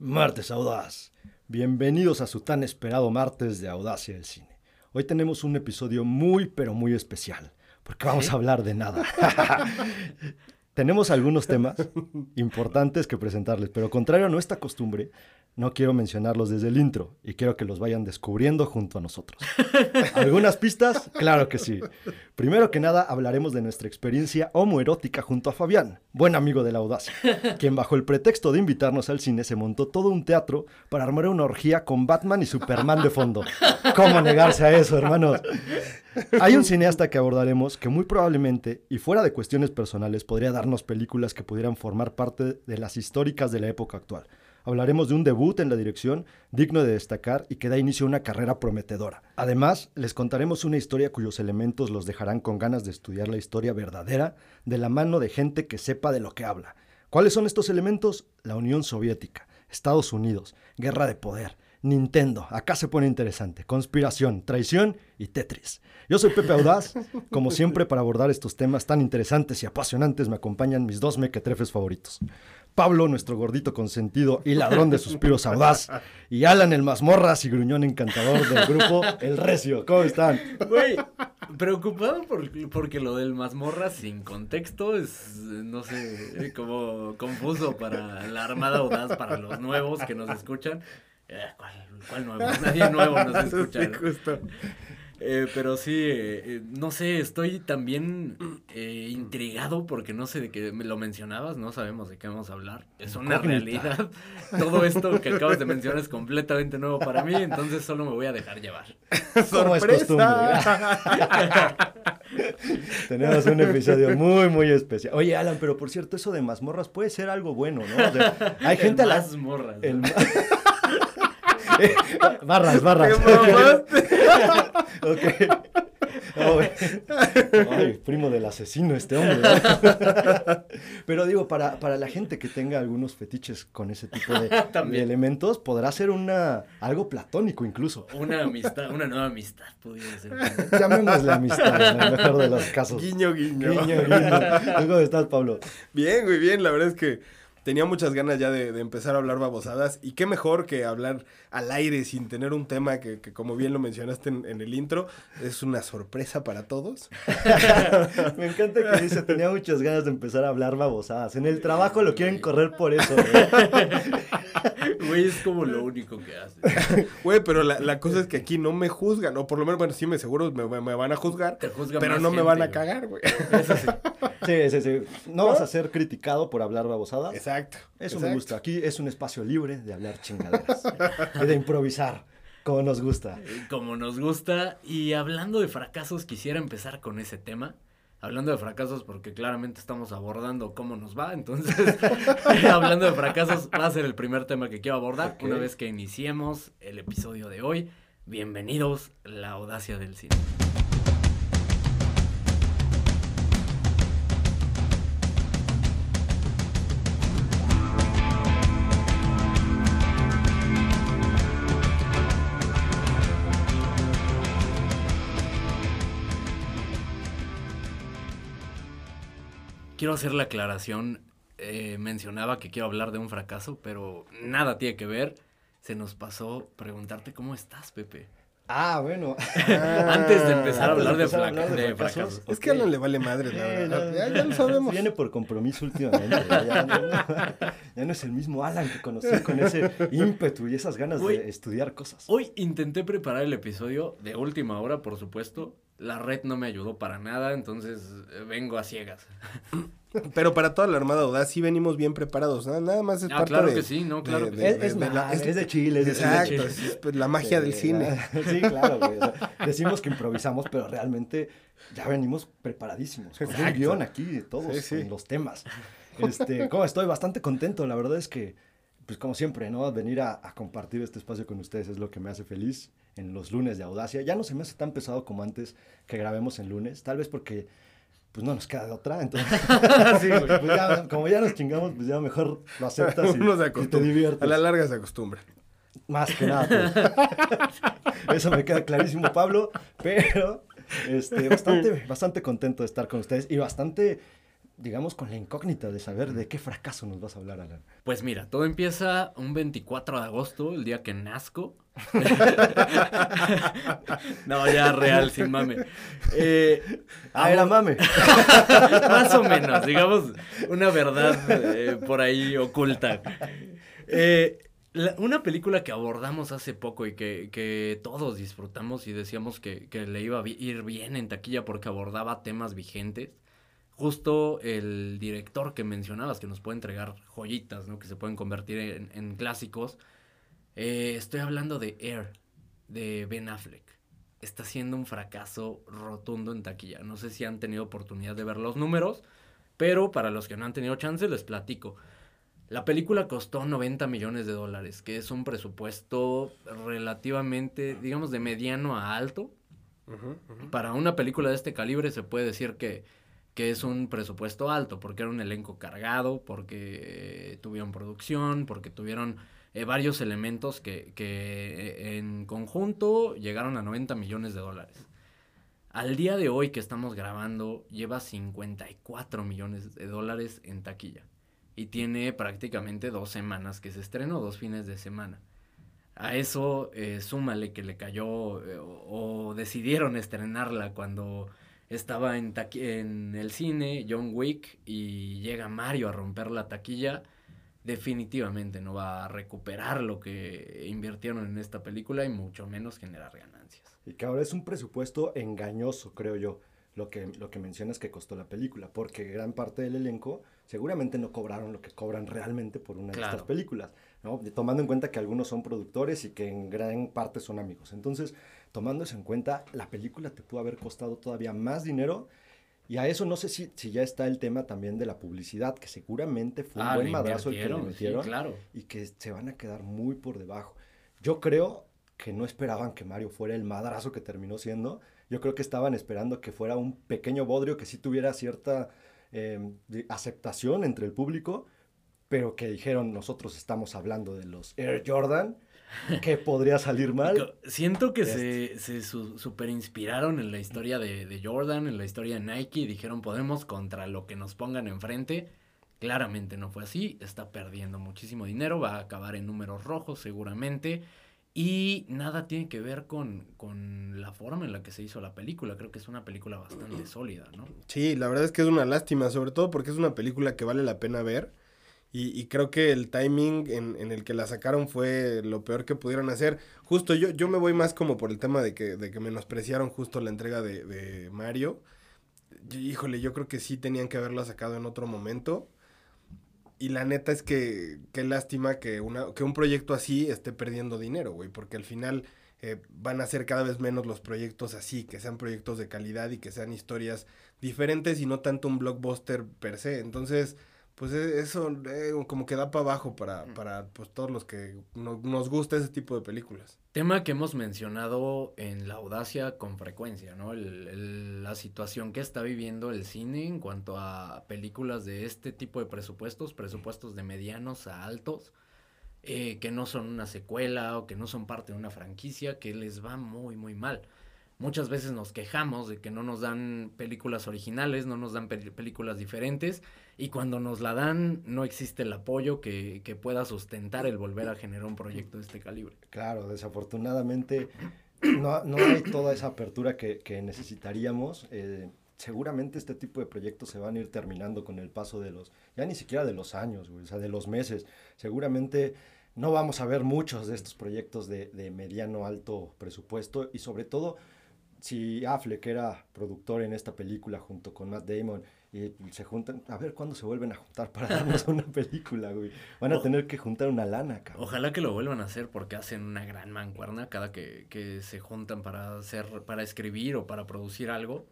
Martes Audaz. Bienvenidos a su tan esperado martes de Audacia del Cine. Hoy tenemos un episodio muy, pero muy especial, porque vamos a hablar de nada. tenemos algunos temas importantes que presentarles, pero contrario a nuestra costumbre, no quiero mencionarlos desde el intro y quiero que los vayan descubriendo junto a nosotros. ¿Algunas pistas? Claro que sí. Primero que nada hablaremos de nuestra experiencia homoerótica junto a Fabián, buen amigo de la audacia, quien bajo el pretexto de invitarnos al cine se montó todo un teatro para armar una orgía con Batman y Superman de fondo. ¿Cómo negarse a eso, hermanos? Hay un cineasta que abordaremos que muy probablemente, y fuera de cuestiones personales, podría darnos películas que pudieran formar parte de las históricas de la época actual. Hablaremos de un debut en la dirección digno de destacar y que da inicio a una carrera prometedora. Además, les contaremos una historia cuyos elementos los dejarán con ganas de estudiar la historia verdadera de la mano de gente que sepa de lo que habla. ¿Cuáles son estos elementos? La Unión Soviética, Estados Unidos, guerra de poder, Nintendo, acá se pone interesante, conspiración, traición y Tetris. Yo soy Pepe Audaz, como siempre para abordar estos temas tan interesantes y apasionantes me acompañan mis dos mequetrefes favoritos. Pablo, nuestro gordito consentido y ladrón de suspiros audaz, y Alan, el mazmorras y gruñón encantador del grupo El Recio. ¿Cómo están? Güey, preocupado por, porque lo del mazmorras sin contexto es, no sé, como confuso para la Armada Audaz, para los nuevos que nos escuchan. Eh, ¿cuál, ¿Cuál nuevo? Nadie nuevo nos escucha. Sí, justo. Eh, pero sí, eh, eh, no sé, estoy también eh, intrigado porque no sé de qué me lo mencionabas, no sabemos de qué vamos a hablar. Es una realidad. Todo esto que acabas de mencionar es completamente nuevo para mí, entonces solo me voy a dejar llevar. Como es costumbre. Tenemos un episodio muy, muy especial. Oye, Alan, pero por cierto, eso de mazmorras puede ser algo bueno, ¿no? O sea, hay gente a la... Las morras. el barras, barras. Ok. Ay, primo del asesino este hombre. ¿no? Pero digo, para, para la gente que tenga algunos fetiches con ese tipo de, elementos, podrá ser una, algo platónico incluso. Una amistad, una nueva amistad pudiera ser. Llamémosle amistad en el mejor de los casos. Guiño, guiño. Guiño, guiño. ¿Tú ¿Cómo estás, Pablo? Bien, güey, bien. La verdad es que tenía muchas ganas ya de, de empezar a hablar babosadas. Y qué mejor que hablar al aire sin tener un tema que, que como bien lo mencionaste en, en el intro, es una sorpresa para todos. Me encanta que dice, tenía muchas ganas de empezar a hablar babosadas. En el trabajo lo quieren correr por eso. güey. Güey, es como lo único que hace. Güey, pero la, la cosa es que aquí no me juzgan. O por lo menos, bueno, sí me seguro me, me van a juzgar. Te Pero no me van a cagar, güey. Eso sí. Sí, sí, sí. No vas a ser criticado por hablar babosadas. Exacto. Eso exacto. me gusta. Aquí es un espacio libre de hablar chingaderas. Y de improvisar, como nos gusta. Como nos gusta. Y hablando de fracasos, quisiera empezar con ese tema. Hablando de fracasos, porque claramente estamos abordando cómo nos va. Entonces, hablando de fracasos, va a ser el primer tema que quiero abordar. Una vez que iniciemos el episodio de hoy. Bienvenidos la audacia del cine. Quiero hacer la aclaración. eh, mencionaba que quiero hablar de un fracaso, pero nada tiene que ver. Se nos pasó preguntarte cómo estás, Pepe. Ah, bueno. Antes de empezar a hablar de, empezar a fraca- hablar de de fracasos, fracasos. Es que a Alan le vale madre, la verdad. no, ya, ya lo sabemos. Viene por compromiso últimamente. Ya, ya no, ya no es el mismo Alan que conocí con ese ímpetu y esas ganas de estudiar cosas. Hoy intenté preparar el episodio de última hora, por supuesto. La red no me ayudó para nada, entonces eh, vengo a ciegas. Pero para toda la Armada Audaz sí venimos bien preparados. Nada, nada más es Ah, parte claro de- que sí, no, claro de- que de- Es, de- es, de la- nada, es- es de Chile, es de Exacto, Chile. es, es, pues, la magia del Sí, cine. Sí, claro, güey. o sea, decimos que improvisamos, pero realmente ya venimos preparadísimos. Con un Exacto. guion aquí de todos, Sí, sí. con los temas. Este, como estoy bastante contento, la verdad es que, pues como siempre, ¿no? Venir a, a compartir este espacio con ustedes es lo que me hace feliz en los lunes de Audacia. Ya no se me hace tan pesado como antes que grabemos en lunes, tal vez porque pues no nos queda de otra, entonces, Sí, pues ya, como ya nos chingamos, pues ya mejor lo aceptas y, te diviertes. A la larga se acostumbra. Más que nada. pues. Eso me queda clarísimo, Pablo. Pero este, bastante, bastante contento de estar con ustedes y bastante digamos, con la incógnita de saber de qué fracaso nos vas a hablar, Alan. Pues mira, todo empieza un 24 de agosto, el día que nazco. no, ya real, sin mame. Eh, ah, era mame. Más o menos, digamos, una verdad eh, por ahí oculta. Eh, una película que abordamos hace poco y que, todos disfrutamos y decíamos que, que, le iba a ir bien en taquilla porque abordaba temas vigentes. Justo el director que mencionabas, que nos puede entregar joyitas, ¿no? Que se pueden convertir en, clásicos. Eh, estoy hablando de Air, de Ben Affleck. Está siendo un fracaso rotundo en taquilla. No sé si han tenido oportunidad de ver los números, pero para los que no han tenido chance les platico. La película costó 90 millones de dólares, que es un presupuesto relativamente, digamos, de mediano a alto. Para una película de este calibre se puede decir que, que, es un presupuesto alto, porque era un elenco cargado, porque tuvieron producción, porque tuvieron eh, varios elementos que, que eh, en conjunto llegaron a 90 millones de dólares. Al día de hoy que estamos grabando, lleva 54 millones de dólares en taquilla y tiene prácticamente dos semanas que se estrenó, dos fines de semana. A eso eh, súmale que le cayó eh, o, decidieron estrenarla cuando estaba en, en el cine John Wick y llega Mario a romper la taquilla, definitivamente no va a recuperar lo que invirtieron en esta película y mucho menos generar ganancias. Y que ahora es un presupuesto engañoso, creo yo lo que, lo que mencionas que costó la película, porque gran parte del elenco seguramente no cobraron lo que cobran realmente por una de estas películas, ¿no? Tomando en cuenta que algunos son productores y que en gran parte son amigos. Entonces, tomando eso en cuenta, la película te pudo haber costado todavía más dinero y a eso no sé si, si ya está el tema también de la publicidad, que seguramente fue un ah, buen madrazo el que le metieron claro. y que se van a quedar muy por debajo. Yo creo que no esperaban que Mario fuera el madrazo que terminó siendo, yo creo que estaban esperando que fuera un pequeño bodrio que sí tuviera cierta em, aceptación entre el público, pero que dijeron nosotros estamos hablando de los Air Jordan, que podría salir mal. Siento que se, se super inspiraron en la historia de, de, Jordan, en la historia de Nike, y dijeron podemos contra lo que nos pongan enfrente. Claramente no fue así, está perdiendo muchísimo dinero, va a acabar en números rojos seguramente. Y nada tiene que ver con, con, la forma en la que se hizo la película. Creo que es una película bastante sólida, ¿no? Sí, la verdad es que es una lástima, sobre todo porque es una película que vale la pena ver. Y, y creo que el timing en, en, el que la sacaron fue lo peor que pudieron hacer. Justo yo, yo me voy más como por el tema de que, de que menospreciaron justo la entrega de, de Mario. híjole, yo creo que sí tenían que haberla sacado en otro momento. Y la neta es que qué lástima que, una, que un proyecto así esté perdiendo dinero, güey, porque al final eh, van a ser cada vez menos los proyectos así, que sean proyectos de calidad y que sean historias diferentes y no tanto un blockbuster per se. Entonces, pues e, eso eh, como que da para abajo para, para pues, todos los que nos gusta ese tipo de películas. Tema que hemos mencionado en La Audacia con frecuencia, ¿no? El, la situación que está viviendo el cine en cuanto a películas de este tipo de presupuestos, presupuestos de medianos a altos, eh, que no son una secuela o que no son parte de una franquicia, que les va muy, muy mal muchas veces nos quejamos de que no nos dan películas originales, no nos dan películas diferentes y cuando nos la dan no existe el apoyo que, pueda sustentar el volver a generar un proyecto de este calibre. Claro, desafortunadamente no, hay toda esa apertura que, necesitaríamos. Eh, seguramente este tipo de proyectos se van a ir terminando con el paso de los, ya ni siquiera de los años, o sea, de los meses. Seguramente no vamos a ver muchos de estos proyectos de, de mediano alto presupuesto y sobre todo si Affleck era productor en esta película junto con Matt Damon y se juntan, a ver cuándo se vuelven a juntar para darnos una película, güey. Van a tener que juntar una lana, cabrón. Ojalá que lo vuelvan a hacer porque hacen una gran mancuerna cada que, que se juntan para hacer, para escribir o para producir algo.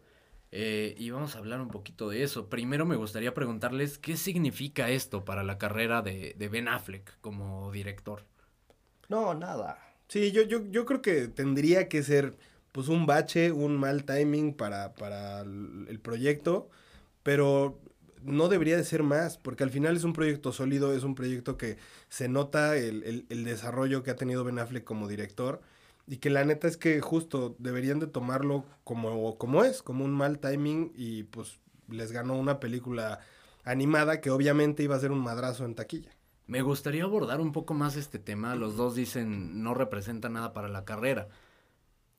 Eh, y vamos a hablar un poquito de eso. Primero me gustaría preguntarles qué significa esto para la carrera de, de Ben Affleck como director. No, nada. Sí, yo, yo, yo creo que tendría que ser pues un bache, un mal timing para, para el proyecto, pero no debería de ser más, porque al final es un proyecto sólido, es un proyecto que se nota el, el, desarrollo que ha tenido Ben Affleck como director y que la neta es que justo deberían de tomarlo como, como es, como un mal timing y pues les ganó una película animada que obviamente iba a ser un madrazo en taquilla. Me gustaría abordar un poco más este tema. Los dos dicen no representa nada para la carrera.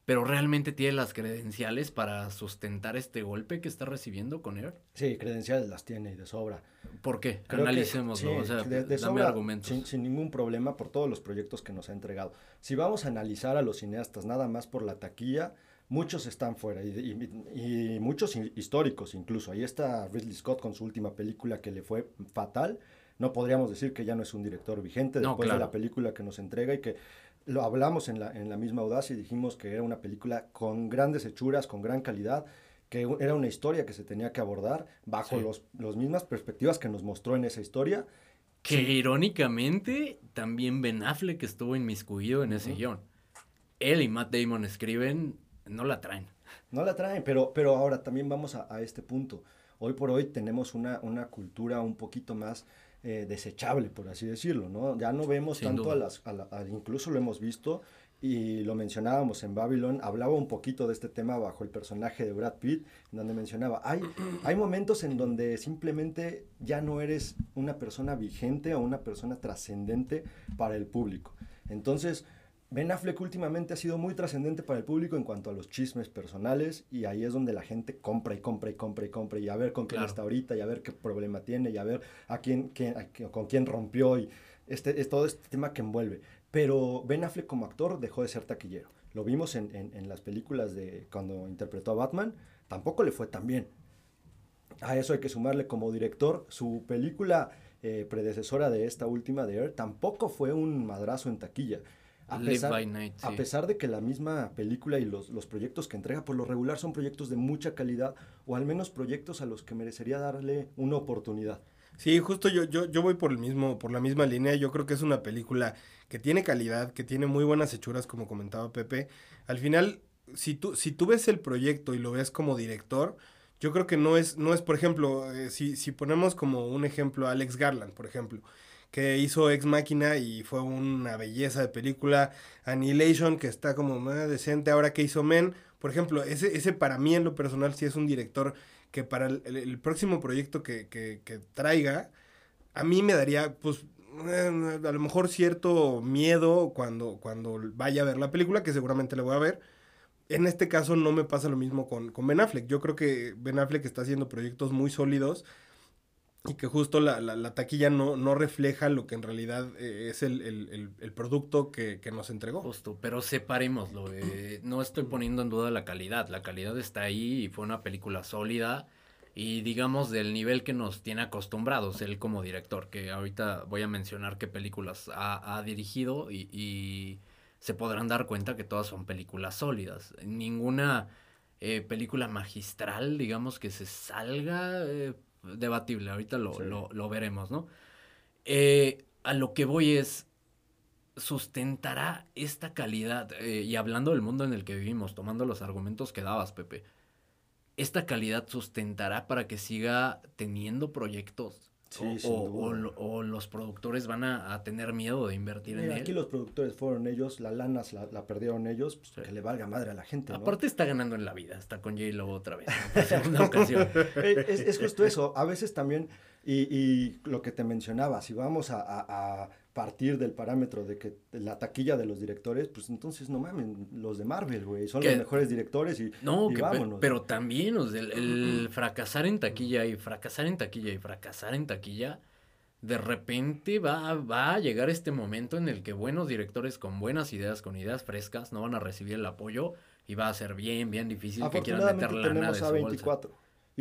Pero realmente tiene las credenciales para sustentar este golpe que está recibiendo con Air. Sí, credenciales las tiene y de sobra. ¿Por qué? Sí, o sea, de- de dame sobra, argumentos. Sin, sin ningún problema por todos los proyectos que nos ha entregado. Si vamos a analizar a los cineastas nada más por la taquilla, muchos están fuera y, y- y muchos hi- históricos incluso. Ahí está Ridley Scott con su última película que le fue fatal. No podríamos decir que ya no es un director vigente No, después de la película que nos entrega y que lo hablamos en la, en la misma audacia y dijimos que era una película con grandes hechuras, con gran calidad, que era una historia que se tenía que abordar bajo Sí. los, las mismas perspectivas que nos mostró en esa historia. Que irónicamente también Ben Affleck estuvo inmiscuido en ese guion. Él y Matt Damon escriben, no la traen. No la traen, pero, pero ahora también vamos a, a este punto. Hoy por hoy tenemos una, una cultura un poquito más eh, desechable, por así decirlo, ¿no? Ya no vemos Sin tanto duda. a las, a la- a- incluso lo hemos visto y lo mencionábamos en Babylon, hablaba un poquito de este tema bajo el personaje de Brad Pitt, donde mencionaba, hay, hay momentos en donde simplemente ya no eres una persona vigente o una persona trascendente para el público. Entonces, Ben Affleck últimamente ha sido muy trascendente para el público en cuanto a los chismes personales y ahí es donde la gente compra y compra y compra y compra y a ver con quién Claro. está ahorita y a ver qué problema tiene y a ver a quién, quién- a quién- con quién rompió y este, es todo este tema que envuelve. Pero Ben Affleck como actor dejó de ser taquillero. Lo vimos en, en- en las películas de cuando interpretó a Batman, tampoco le fue tan bien. A eso hay que sumarle como director, su película eh, predecesora de esta última de Air tampoco fue un madrazo en taquilla. A Live pesar, by Night, a sí. pesar de que la misma película y los, los proyectos que entrega por lo regular son proyectos de mucha calidad o al menos proyectos a los que merecería darle una oportunidad. Sí, justo yo, yo, yo voy por el mismo, por la misma línea. Yo creo que es una película que tiene calidad, que tiene muy buenas hechuras, como comentaba Pepe. Al final, si tú, si tú ves el proyecto y lo ves como director, yo creo que no es, no es, por ejemplo, eh, si, si ponemos como un ejemplo a Alex Garland, por ejemplo, que hizo Ex Máquina y fue una belleza de película, Annihilation, que está como más decente, ahora que hizo Men, por ejemplo, ese, ese para mí en lo personal sí es un director que para el, próximo proyecto que, que- que traiga, a mí me daría, pues, eh, a lo mejor cierto miedo cuando, cuando vaya a ver la película, que seguramente la voy a ver. En este caso no me pasa lo mismo con, con Ben Affleck. Yo creo que Ben Affleck está haciendo proyectos muy sólidos y que justo la, la- la taquilla no, no refleja lo que en realidad eh, es el, el- el- el producto que, que nos entregó. Justo, pero separémoslo. eh, no estoy poniendo en duda la calidad. La calidad está ahí y fue una película sólida y digamos del nivel que nos tiene acostumbrados él como director, que ahorita voy a mencionar qué películas ha, ha dirigido y, y se podrán dar cuenta que todas son películas sólidas. Ninguna eh, película magistral, digamos, que se salga eh, debatible. Ahorita lo, Sí. lo, lo veremos, ¿no? Eh, a lo que voy es, sustentará esta calidad, eh, y hablando del mundo en el que vivimos, tomando los argumentos que dabas, Pepe, esta calidad sustentará para que siga teniendo proyectos. Sí, o, o- los productores van a, a tener miedo de invertir Mira, en aquí él. los productores fueron ellos, la lana la, la perdieron ellos, pues, Sí. que le valga madre a la gente. ¿no? Aparte está ganando en la vida, está con J-Lo otra vez, ¿no? por segunda ocasión. Eh, es, es justo eso. A veces también, y, y lo que te mencionaba, si vamos a, a- a partir del parámetro de que la taquilla de los directores, pues entonces no mamen, los de Marvel, güey, son Que- los mejores directores y, No, y que vámonos. pero también, o sea, el, el fracasar en taquilla y fracasar en taquilla y fracasar en taquilla, de repente va, va a llegar este momento en el que buenos directores con buenas ideas, con ideas frescas, no van a recibir el apoyo y va a ser bien, bien difícil que quieran meter lana de tenemos su bolsa.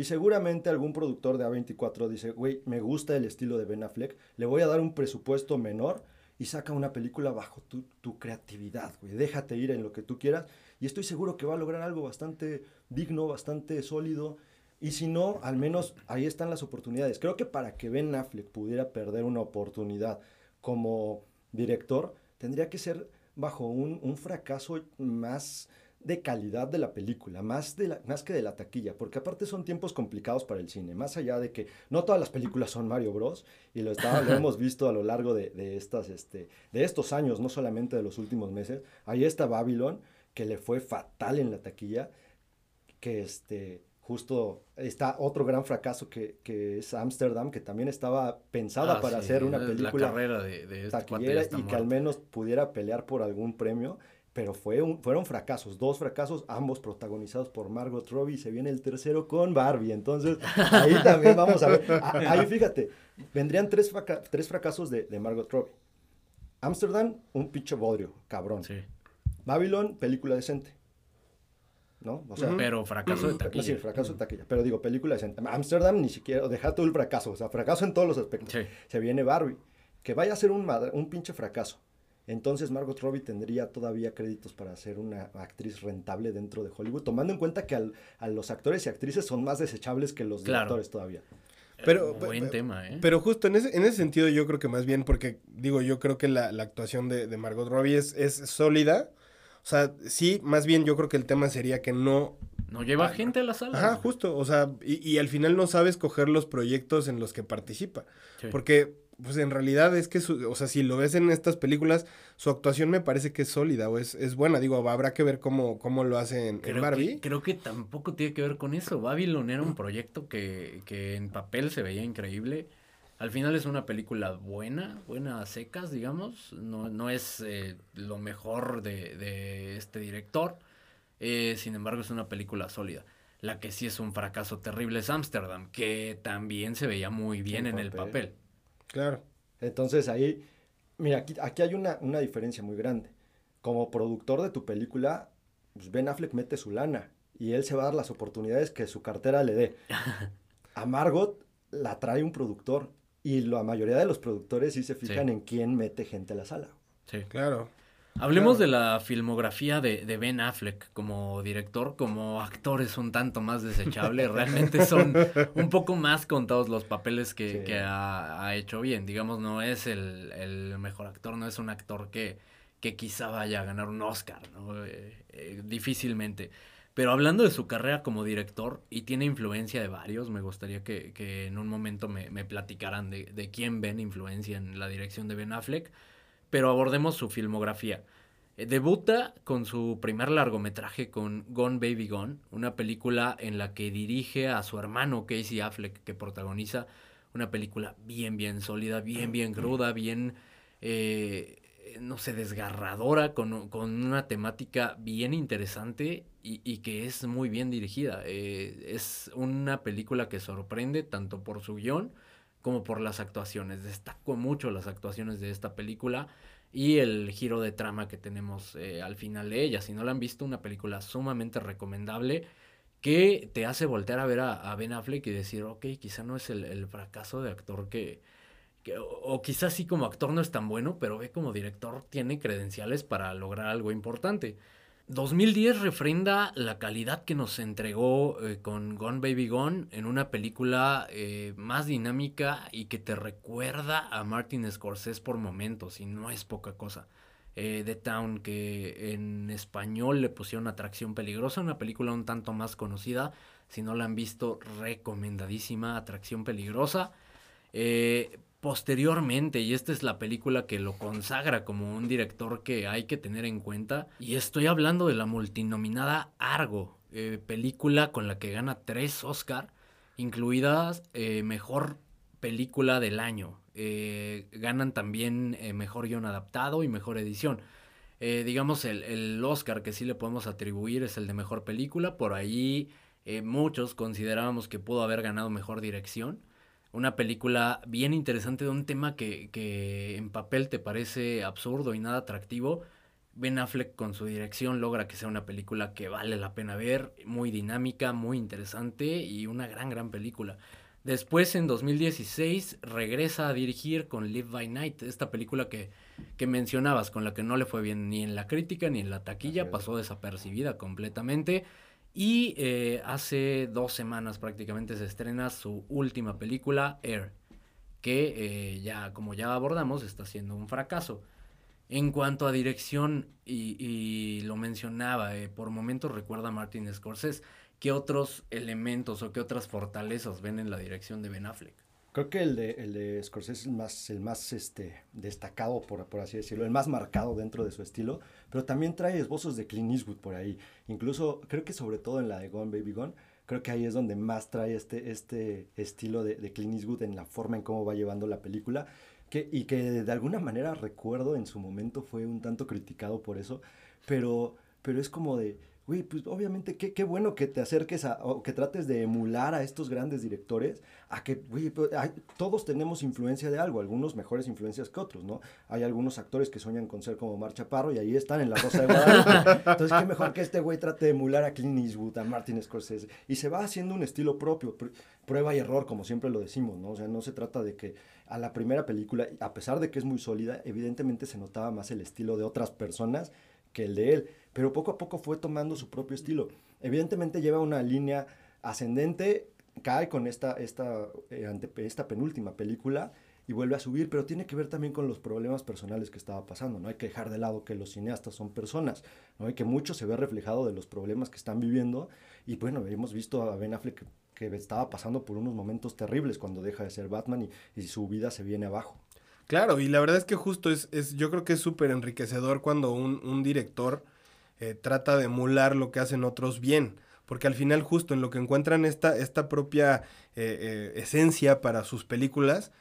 A24. Y seguramente algún productor de A24 dice, güey, me gusta el estilo de Ben Affleck, le voy a dar un presupuesto menor y saca una película bajo tu, creatividad, güey. Déjate ir en lo que tú quieras y estoy seguro que va a lograr algo bastante digno, bastante sólido. Y si no, al menos ahí están las oportunidades. Creo que para que Ben Affleck pudiera perder una oportunidad como director, tendría que ser bajo un fracaso más de calidad de la película, más, de la- más que de la taquilla, porque aparte son tiempos complicados para el cine, más allá de que no todas las películas son Mario Bros. y lo, estaba- lo hemos visto a lo largo de, de estas, este, de estos años, no solamente de los últimos meses. Ahí está Babylon, que le fue fatal en la taquilla, que este, justo está otro gran fracaso que, que es Amsterdam, que también estaba pensada Ah, para sí, hacer una la película carrera de, de este taquillera y que al menos pudiera pelear por algún premio, pero fue un, fueron fracasos, dos fracasos, ambos protagonizados por Margot Robbie, y se viene el tercero con Barbie, entonces ahí también vamos a ver, A- ahí fíjate, vendrían tres, fraca- tres fracasos de, de Margot Robbie. Amsterdam, un pinche bodrio, cabrón. Sí. Babylon, película decente. ¿No? O sea, Pero fracaso de Sí, taquilla. fracaso de taquilla. Pero digo, película decente. Amsterdam ni siquiera, deja todo el fracaso. O sea, fracaso en todos los aspectos. Sí. Se viene Barbie. Que vaya a ser un, madre- un pinche fracaso. Entonces Margot Robbie tendría todavía créditos para ser una actriz rentable dentro de Hollywood, tomando en cuenta que al- a los actores y actrices son más desechables que los Claro. directores todavía. Pero- Buen tema, ¿eh? Pero justo en ese, en ese sentido yo creo que más bien porque, digo, yo creo que la, la actuación de, de Margot Robbie es, es sólida. O sea, sí, más bien yo creo que el tema sería que no... no lleva gente a la sala. Ajá, justo. O sea, y, y al final no sabe escoger los proyectos en los que participa. Sí. Porque, pues en realidad es que, su- o sea, si lo ves en estas películas, su actuación me parece que es sólida o es, es buena. Digo, habrá que ver cómo, cómo lo hace en, Barbie. que, creo que tampoco tiene que ver con eso. Babylon era un proyecto que, que en papel se veía increíble. Al final es una película buena, buena a secas, digamos. No, no es eh, lo mejor de, de este director. Eh, sin embargo, es una película sólida. La que sí es un fracaso terrible es Amsterdam, que también se veía muy bien En en el papel. Claro. Entonces ahí, mira, aquí, aquí hay una, una diferencia muy grande. Como productor de tu película, pues Ben Affleck mete su lana y él se va a dar las oportunidades que su cartera le dé. A Margot la trae un productor y la mayoría de los productores sí se fijan Sí. en quién mete gente a la sala. Sí. Claro. Hablemos Claro. de la filmografía de, de Ben Affleck como director, como actor es un tanto más desechable, realmente son un poco más contados los papeles que, Sí. que ha, ha hecho bien, digamos, no es el, el mejor actor, no es un actor que, que quizá vaya a ganar un Oscar, ¿no? Eh, eh, difícilmente. Pero hablando de su carrera como director, y tiene influencia de varios, me gustaría que, que en un momento me, me platicaran de, de quién ven influencia en la dirección de Ben Affleck pero abordemos su filmografía. Eh, Debuta con su primer largometraje con Gone Baby Gone, una película en la que dirige a su hermano Casey Affleck, que protagoniza una película bien, bien sólida, bien, bien cruda, bien, eh, no sé, desgarradora, con, con una temática bien interesante y, y que es muy bien dirigida. Eh, es una película que sorprende tanto por su guion, como por las actuaciones. Destaco mucho las actuaciones de esta película y el giro de trama que tenemos eh, al final de ella. Si no la han visto, una película sumamente recomendable que te hace voltear a ver a, Ben Affleck y decir, ok, quizá no es el, fracaso de actor que... que- o, o quizás sí como actor no es tan bueno, pero ve como director tiene credenciales para lograr algo importante. 2010 refrenda la calidad que nos entregó eh, con Gone Baby Gone en una película eh, más dinámica y que te recuerda a Martin Scorsese por momentos y no es poca cosa. Eh, The Town, que en español le pusieron Atracción Peligrosa, una película un tanto más conocida. Si no la han visto, recomendadísima, Atracción Peligrosa. Eh, posteriormente, y esta es la película que lo consagra como un director que hay que tener en cuenta, y estoy hablando de la multinominada Argo, eh, película con la que gana tres Oscar, incluidas eh, Mejor Película del Año. Eh, ganan también Mejor Guión Adaptado y Mejor Edición. Digamos, el, el Oscar que sí le podemos atribuir es el de Mejor Película, por ahí muchos considerábamos que pudo haber ganado Mejor Dirección. Una película bien interesante de un tema que, que en papel te parece absurdo y nada atractivo. Ben Affleck con su dirección logra que sea una película que vale la pena ver, muy dinámica, muy interesante y una gran, gran película. Después, en 2016, regresa a dirigir con Live by Night, esta película que, que mencionabas, con la que no le fue bien ni en la crítica ni en la taquilla, pasó desapercibida completamente. Y eh, hace dos semanas prácticamente se estrena su última película, Air, que eh, ya, como ya abordamos, está siendo un fracaso. En cuanto a dirección, y, y lo mencionaba, eh, por momentos recuerda a Martin Scorsese, ¿qué otros elementos o qué otras fortalezas ven en la dirección de Ben Affleck? Creo que el de, el de Scorsese es el más, el más este, destacado, por, por así decirlo, el más marcado dentro de su estilo, pero también trae esbozos de Clint Eastwood por ahí. Incluso, creo que sobre todo en la de Gone Baby Gone, creo que ahí es donde más trae este, este estilo de, de Clint Eastwood en la forma en cómo va llevando la película. Que, y que de alguna manera recuerdo en su momento fue un tanto criticado por eso, pero, pero es como de, güey, pues obviamente qué, qué bueno que te acerques a, o que trates de emular a estos grandes directores, a que, güey, pues, todos tenemos influencia de algo, algunos mejores influencias que otros, ¿no? Hay algunos actores que sueñan con ser como Mar Chaparro y ahí están en La Rosa de Guadalupe. Entonces, qué mejor que este güey trate de emular a Clint Eastwood, a Martin Scorsese, y se va haciendo un estilo propio, pr- prueba y error, como siempre lo decimos, ¿no? O sea, no se trata de que a la primera película, a pesar de que es muy sólida, evidentemente se notaba más el estilo de otras personas que el de él, pero poco a poco fue tomando su propio estilo. Evidentemente lleva una línea ascendente, cae con esta, esta, eh, ante- esta penúltima película y vuelve a subir, pero tiene que ver también con los problemas personales que estaba pasando. No hay que dejar de lado que los cineastas son personas, ¿no? y que mucho se ve reflejado de los problemas que están viviendo. Y bueno, hemos visto a Ben Affleck que, que estaba pasando por unos momentos terribles cuando deja de ser Batman y, y su vida se viene abajo. Claro, y la verdad es que justo es, es yo creo que es súper enriquecedor cuando un, un director eh, trata de emular lo que hacen otros bien, porque al final justo en lo que encuentran esta, esta propia eh, eh, esencia para sus películas,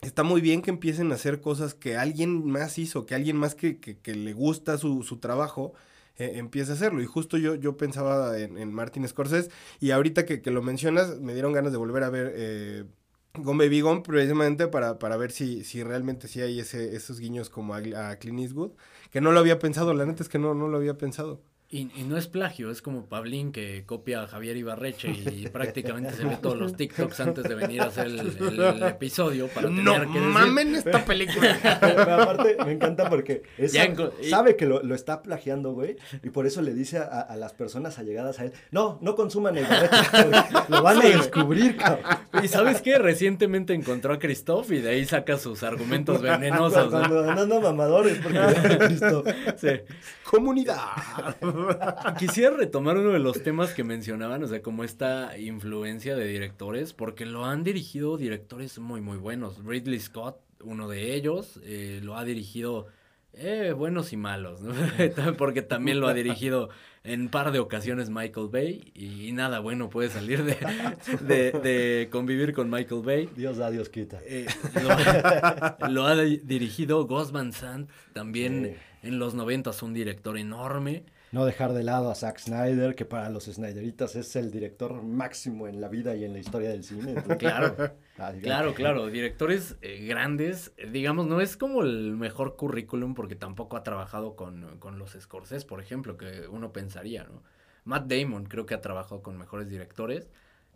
está muy bien que empiecen a hacer cosas que alguien más hizo, que alguien más que, que- que le gusta su, su trabajo. eh, empiece a hacerlo. Y justo yo, yo pensaba en, en Martin Scorsese. Y ahorita que, que lo mencionas, me dieron ganas de volver a ver Gone Baby Gone precisamente para, para ver si, si realmente sí hay ese, esos guiños como a, a Clint Eastwood, que no lo había pensado, la neta es que no, no lo había pensado. Y, y no es plagio, es como Pablín que copia a Javier Ibarreche y prácticamente se ve todos los TikToks antes de venir a hacer el, el episodio para tener No que decir. mamen esta película. Pero aparte, me encanta porque es- Ya enco- y- sabe que lo, lo está plagiando, güey, y por eso le dice a, a las personas allegadas a él, no, no consuman el lo van a descubrir, cabrón. Y sabes qué, recientemente encontró a Christoph y de ahí saca sus argumentos venenosos. ¿no? Cuando andan mamadores, porque Cristo. Sí. Comunidad. Quisiera retomar uno de los temas que mencionaban, o sea, como esta influencia de directores, porque lo han dirigido directores muy, muy buenos. Ridley Scott, uno de ellos, eh, lo ha dirigido eh, buenos y malos, ¿no? porque también lo ha dirigido en par de ocasiones Michael Bay y, nada bueno puede salir de, de, de convivir con Michael Bay. Dios da, Dios quita. Eh, lo, lo ha di- dirigido Gus Van Sant, también Sí. en los noventas un director enorme. No dejar de lado a Zack Snyder, que para los Snyderitas es el director máximo en la vida y en la historia del cine. entonces- Claro, Ah, claro, claro. Directores eh, grandes, eh, digamos, no es como el mejor currículum porque tampoco ha trabajado con, con los Scorsese, por ejemplo, que uno pensaría, ¿no? Matt Damon creo que ha trabajado con mejores directores.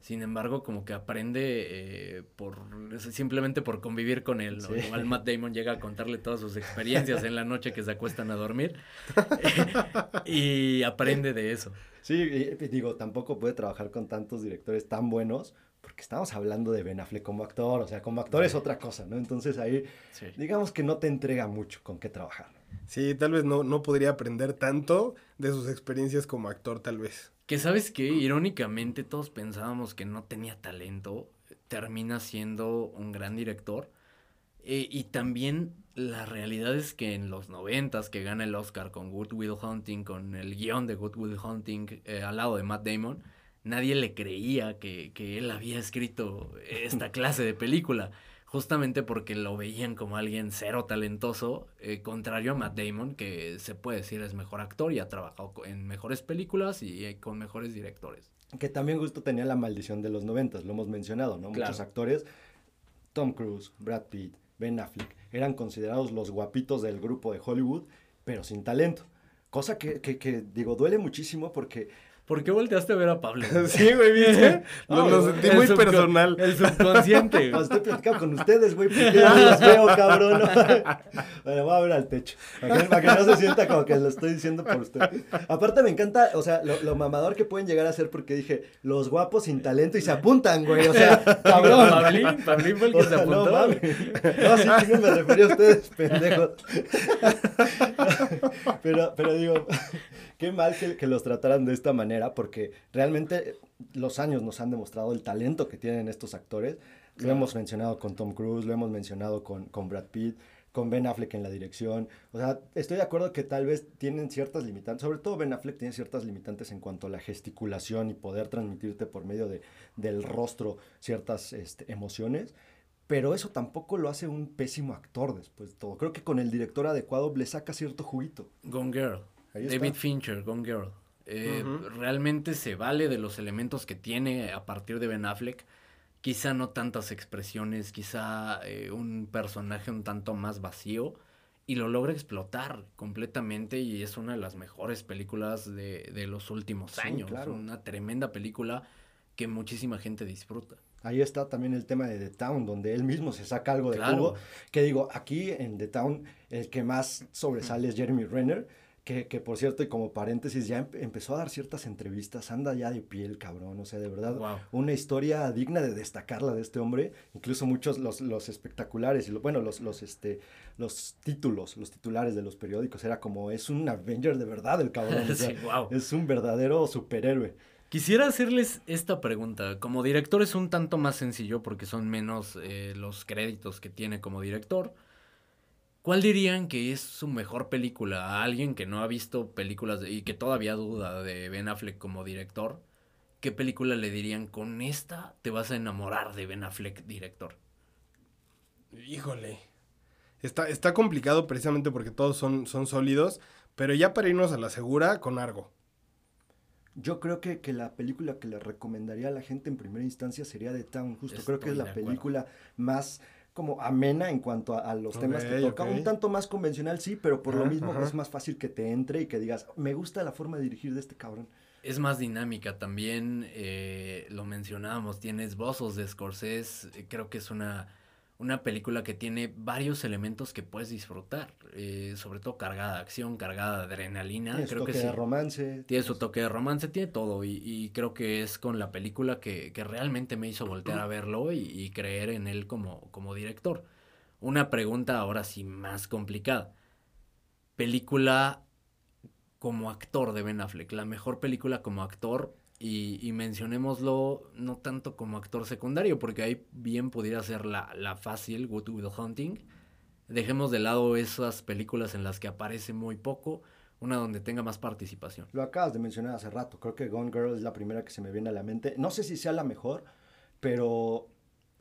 Sin embargo, como que aprende eh, por simplemente por convivir con él. Sí. Igual Matt Damon llega a contarle todas sus experiencias en la noche que se acuestan a dormir y aprende de eso. Sí, y- digo, tampoco puede trabajar con tantos directores tan buenos, porque estamos hablando de Ben Affleck como actor, o sea, como actor es otra cosa, ¿no? Entonces ahí, Sí. digamos que no te entrega mucho con qué trabajar. Sí, tal vez no, no podría aprender tanto de sus experiencias como actor, tal vez. Que sabes que irónicamente todos pensábamos que no tenía talento, termina siendo un gran director. Eh, y también la realidad es que en los noventas que gana el Oscar con Good Will Hunting, con el guion de Good Will Hunting eh, al lado de Matt Damon, nadie le creía que, que él había escrito esta clase de película. Justamente porque lo veían como alguien cero talentoso, eh, contrario a Matt Damon, que se puede decir es mejor actor y ha trabajado en mejores películas y eh, con mejores directores. Que también justo tenía la maldición de los noventas, lo hemos mencionado, ¿no? Claro. Muchos actores, Tom Cruise, Brad Pitt, Ben Affleck, eran considerados los guapitos del grupo de Hollywood, pero sin talento. Cosa que, que, que, digo, duele muchísimo porque ¿Por qué volteaste a ver a Pablo? Sí, güey, ¿viste? Lo, No, lo güey, sentí muy subcon- personal. El subconsciente. Cuando estoy platicando con ustedes, güey, porque yo no los veo, cabrón. bueno, voy a ver al techo. Para que, para que no se sienta como que lo estoy diciendo por usted. Aparte, me encanta, o sea, lo, lo mamador que pueden llegar a ser porque dije, los guapos sin talento y se apuntan, güey. O sea, cabrón. Pablín, Pablín fue el que O se sea, no, apuntó. mames. No, sí, sí, me refería a ustedes, pendejos. Pero, pero digo, qué mal que, que los trataran de esta manera, porque realmente los años nos han demostrado el talento que tienen estos actores. Lo hemos mencionado con Tom Cruise, lo hemos mencionado con, con Brad Pitt. con Ben Affleck en la dirección. O sea, estoy de acuerdo que tal vez tienen ciertas limitantes, sobre todo Ben Affleck tiene ciertas limitantes en cuanto a la gesticulación y poder transmitirte por medio de, del rostro ciertas este, emociones. Pero eso tampoco lo hace un pésimo actor después de todo. Creo que con el director adecuado le saca cierto juguito. Gone Girl. David Fincher, Gone Girl. Eh, realmente se vale de los elementos que tiene a partir de Ben Affleck. Quizá no tantas expresiones, quizá eh, un personaje un tanto más vacío. Y lo logra explotar completamente y es una de las mejores películas de, de los últimos años. Una tremenda película que muchísima gente disfruta. Ahí está también el tema de The Town, donde él mismo se saca algo de jugo. Que digo, aquí en The Town, el que más sobresale es Jeremy Renner que, que, por cierto, y como paréntesis, ya empezó a dar ciertas entrevistas, anda ya de piel, cabrón, o sea, de verdad, una historia digna de destacarla de este hombre, incluso muchos los, los espectaculares, y lo, bueno, los, los, este, los títulos, los titulares de los periódicos, era como, es un Avenger de verdad el cabrón, es un verdadero superhéroe. Quisiera hacerles esta pregunta. Como director es un tanto más sencillo porque son menos eh, los créditos que tiene como director. ¿Cuál dirían que es su mejor película? A alguien que no ha visto películas y que todavía duda de Ben Affleck como director, ¿qué película le dirían con esta te vas a enamorar de Ben Affleck director? Híjole. Está, está complicado precisamente porque todos son, son sólidos, pero ya para irnos a la segura, con algo. Yo creo que, que, la película que le recomendaría a la gente en primera instancia sería The Town. Justo creo que es la película más como amena en cuanto a, los temas que toca. Un tanto más convencional, sí, pero por lo mismo es más fácil que te entre y que digas, me gusta la forma de dirigir de este cabrón. Es más dinámica también, eh, lo mencionábamos, tiene esbozos de Scorsese, creo que es una una película que tiene varios elementos que puedes disfrutar, eh, sobre todo cargada de acción, cargada de adrenalina. Tiene su toque de romance. Tiene su toque de romance, tiene todo y, creo que es con la película que, realmente me hizo voltear a verlo y, creer en él como, como director. Una pregunta ahora sí más complicada. Película como actor de Ben Affleck, la mejor película como actor y, mencionémoslo no tanto como actor secundario, porque ahí bien pudiera ser la, la fácil Good Will Hunting. Dejemos de lado esas películas en las que aparece muy poco, una donde tenga más participación. Lo acabas de mencionar hace rato, creo que Gone Girl es la primera que se me viene a la mente. No sé si sea la mejor, pero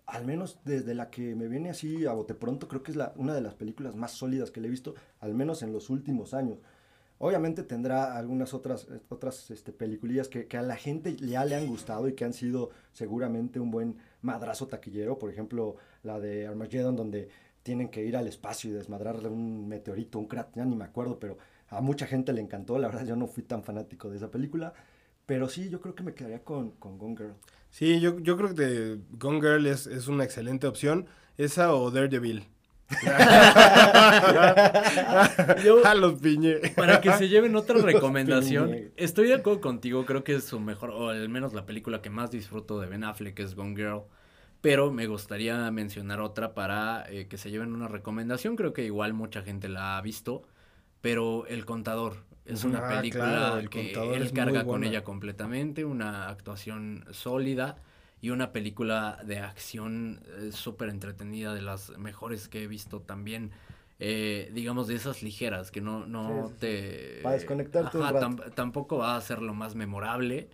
al menos desde la que me viene así a bote pronto, creo que es la, una de las películas más sólidas que le he visto, al menos en los últimos años. Obviamente tendrá algunas otras, otras este, peliculillas que, a la gente ya le han gustado y que han sido seguramente un buen madrazo taquillero. Por ejemplo, la de Armageddon, donde tienen que ir al espacio y desmadrarle un meteorito, un cráter, ya ni me acuerdo, pero a mucha gente le encantó. La verdad, yo no fui tan fanático de esa película. Pero sí, yo creo que me quedaría con, con Gone Girl. Sí, yo, yo creo que Gone Girl es, es una excelente opción. Esa o Daredevil. a los piñe. Para que se lleven otra recomendación. Estoy de acuerdo contigo, creo que es su mejor, o al menos la película que más disfruto de Ben Affleck es Gone Girl. Pero me gustaría mencionar otra para eh, que se lleven una recomendación. Creo que igual mucha gente la ha visto. Pero El Contador es una ah, película que él carga con ella completamente. Una actuación sólida y una película de acción eh, súper entretenida, de las mejores que he visto también. Eh, digamos, de esas ligeras, que no, no te... Para desconectarte tampoco va a ser lo más memorable,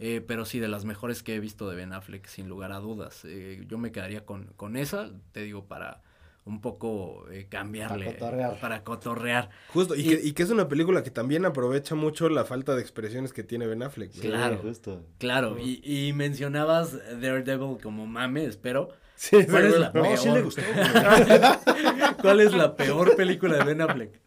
eh, pero sí de las mejores que he visto de Ben Affleck, sin lugar a dudas. yo me quedaría con, con esa, te digo, para un poco eh, cambiarle. Para cotorrear. Para cotorrear. Justo, y, que, y, que, es una película que también aprovecha mucho la falta de expresiones que tiene Ben Affleck. Claro, justo. Claro, y, y, mencionabas Daredevil como mames, pero... Sí, ¿Cuál es la peor? sí le gustó. ¿Cuál es la peor película de Ben Affleck?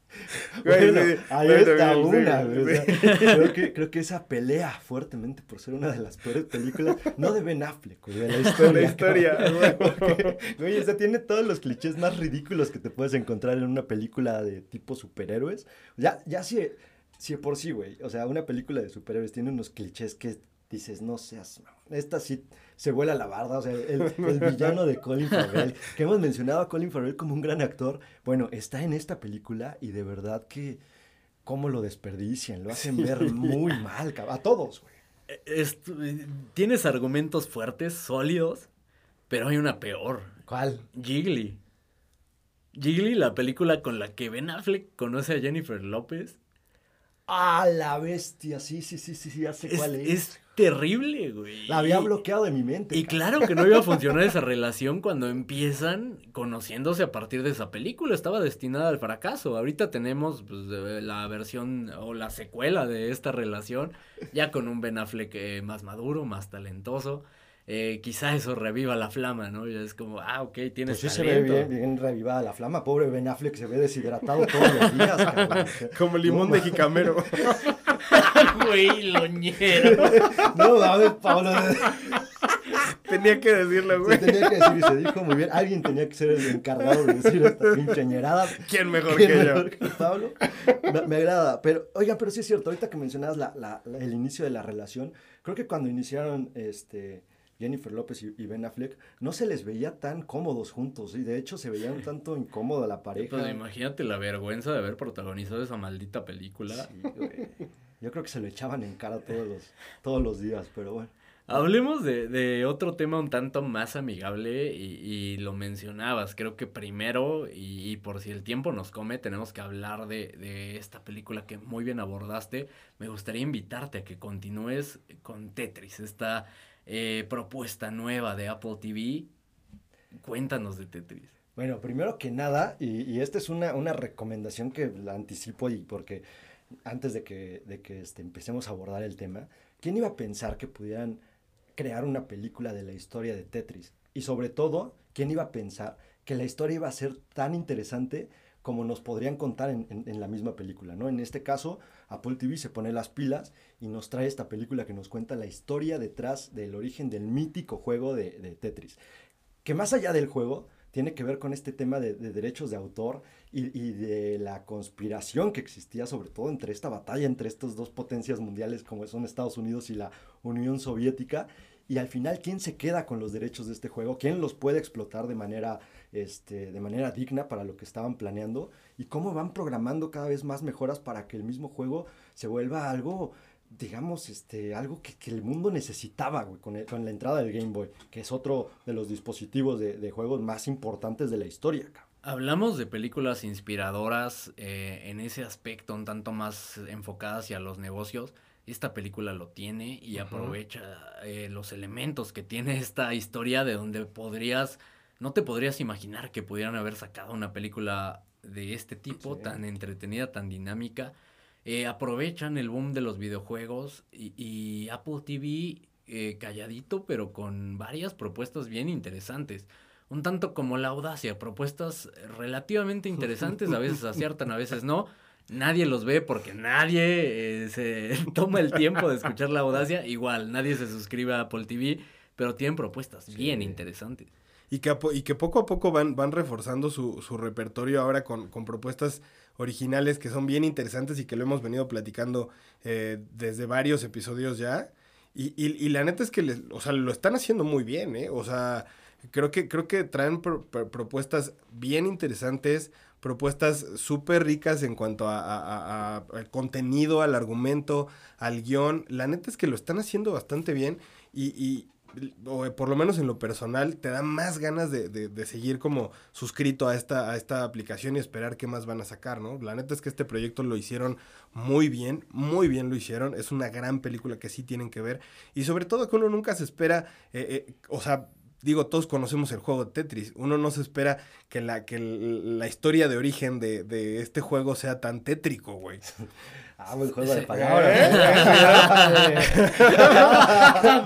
Bueno, ahí está una, creo, que, creo que esa pelea fuertemente por ser una de las peores películas, no de Ben Affleck, de la historia. La historia, güey. o sea, tiene todos los clichés más ridículos que te puedes encontrar en una película de tipo superhéroes. Ya, ya si, si por sí, güey, o sea, una película de superhéroes tiene unos clichés que dices, no seas, esta sí se vuela la barda, o sea, el, villano de Colin Farrell, que hemos mencionado a Colin Farrell como un gran actor, bueno, está en esta película y de verdad que cómo lo desperdician, lo hacen ver muy mal, a todos, güey. Eh, tienes argumentos fuertes, sólidos, pero hay una peor. ¿Cuál? Jiggly. Jiggly, la película con la que Ben Affleck conoce a Jennifer López. Ah, la bestia, sí, sí, sí, sí, sí, ya sé Es, cuál es. es terrible, güey. La había bloqueado de mi mente. Y claro que no iba a funcionar esa relación cuando empiezan conociéndose a partir de esa película. Estaba destinada al fracaso. Ahorita tenemos pues, la versión o la secuela de esta relación, ya con un Ben Affleck eh, más maduro, más talentoso. Eh, quizá eso reviva la flama, ¿no? Ya es como, ah, ok, tienes Pues sí se ve bien, bien revivada la flama. Pobre Ben Affleck se ve deshidratado todos los días, cabrón. Como limón de jicamero. Güey, loñero. No, a ver, Pablo. Tenía que decirlo, Se güey. tenía que decir y se dijo muy bien. Alguien tenía que ser el encargado de decir esta pinche ñerada. ¿Quién mejor ¿Quién que yo? mejor que Pablo? Me, me agrada. Pero, oiga, pero sí es cierto, ahorita que mencionabas la, la- la- el inicio de la relación, creo que cuando iniciaron este, Jennifer López y, y Ben Affleck, no se les veía tan cómodos juntos. Y de hecho se veía un tanto incómoda la pareja. Pues imagínate la vergüenza de haber protagonizado esa maldita película. Sí, güey. Yo creo que se lo echaban en cara todos los, todos los días, pero bueno. Hablemos de, de otro tema un tanto más amigable y, y lo mencionabas. Creo que primero, y, y por si el tiempo nos come, tenemos que hablar de, de esta película que muy bien abordaste. Me gustaría invitarte a que continúes con Tetris, esta eh, propuesta nueva de Apple TV. Cuéntanos de Tetris. Bueno, primero que nada, y, y esta es una, una recomendación que la anticipo y porque antes de que, de que este, empecemos a abordar el tema, ¿quién iba a pensar que pudieran crear una película de la historia de Tetris? Y sobre todo, ¿quién iba a pensar que la historia iba a ser tan interesante como nos podrían contar en, en- en la misma película, ¿no? En este caso, Apple TV se pone las pilas y nos trae esta película que nos cuenta la historia detrás del origen del mítico juego de, de Tetris. Que más allá del juego, tiene que ver con este tema de, de derechos de autor y, de la conspiración que existía, sobre todo entre esta batalla entre estas dos potencias mundiales como son Estados Unidos y la Unión Soviética. Y al final, ¿quién se queda con los derechos de este juego? ¿Quién los puede explotar de manera, este, de manera digna para lo que estaban planeando? ¿Y cómo van programando cada vez más mejoras para que el mismo juego se vuelva algo, digamos, este, algo que, que el mundo necesitaba, güey, con, el- con la entrada del Game Boy, que es otro de los dispositivos de, de juegos más importantes de la historia, cabrón. Hablamos de películas inspiradoras eh, en ese aspecto, un tanto más enfocadas hacia los negocios. Esta película lo tiene y aprovecha eh, los elementos que tiene esta historia de donde podrías, no te podrías imaginar que pudieran haber sacado una película de este tipo, Sí. tan entretenida, tan dinámica. Eh, aprovechan el boom de los videojuegos y, y Apple TV eh, calladito, pero con varias propuestas bien interesantes un tanto como la audacia, propuestas relativamente interesantes, a veces aciertan, a veces no. Nadie los ve porque nadie eh, se toma el tiempo de escuchar la audacia. Igual, nadie se suscribe a Apple TV, pero tienen propuestas bien interesantes. Y que, y que poco a poco van, van reforzando su, su repertorio ahora con, con propuestas originales que son bien interesantes y que lo hemos venido platicando eh, desde varios episodios ya. Y, y- y la neta es que les, o sea, lo están haciendo muy bien, ¿eh? O sea, creo que, creo que traen pro- pro- propuestas bien interesantes, propuestas súper ricas en cuanto a, a- a- a- al contenido, al argumento, al guion. La neta es que lo están haciendo bastante bien y, y, o por lo menos en lo personal, te da más ganas de, de- de seguir como suscrito a esta, a esta aplicación y esperar qué más van a sacar, ¿no? La neta es que este proyecto lo hicieron muy bien, muy bien lo hicieron. Es una gran película que sí tienen que ver. Y sobre todo que uno nunca se espera, eh, eh, o sea, digo, todos conocemos el juego de Tetris. Uno no se espera que la, que la historia de origen de, de este juego sea tan tétrico, güey. Ah, buen juego de palabras.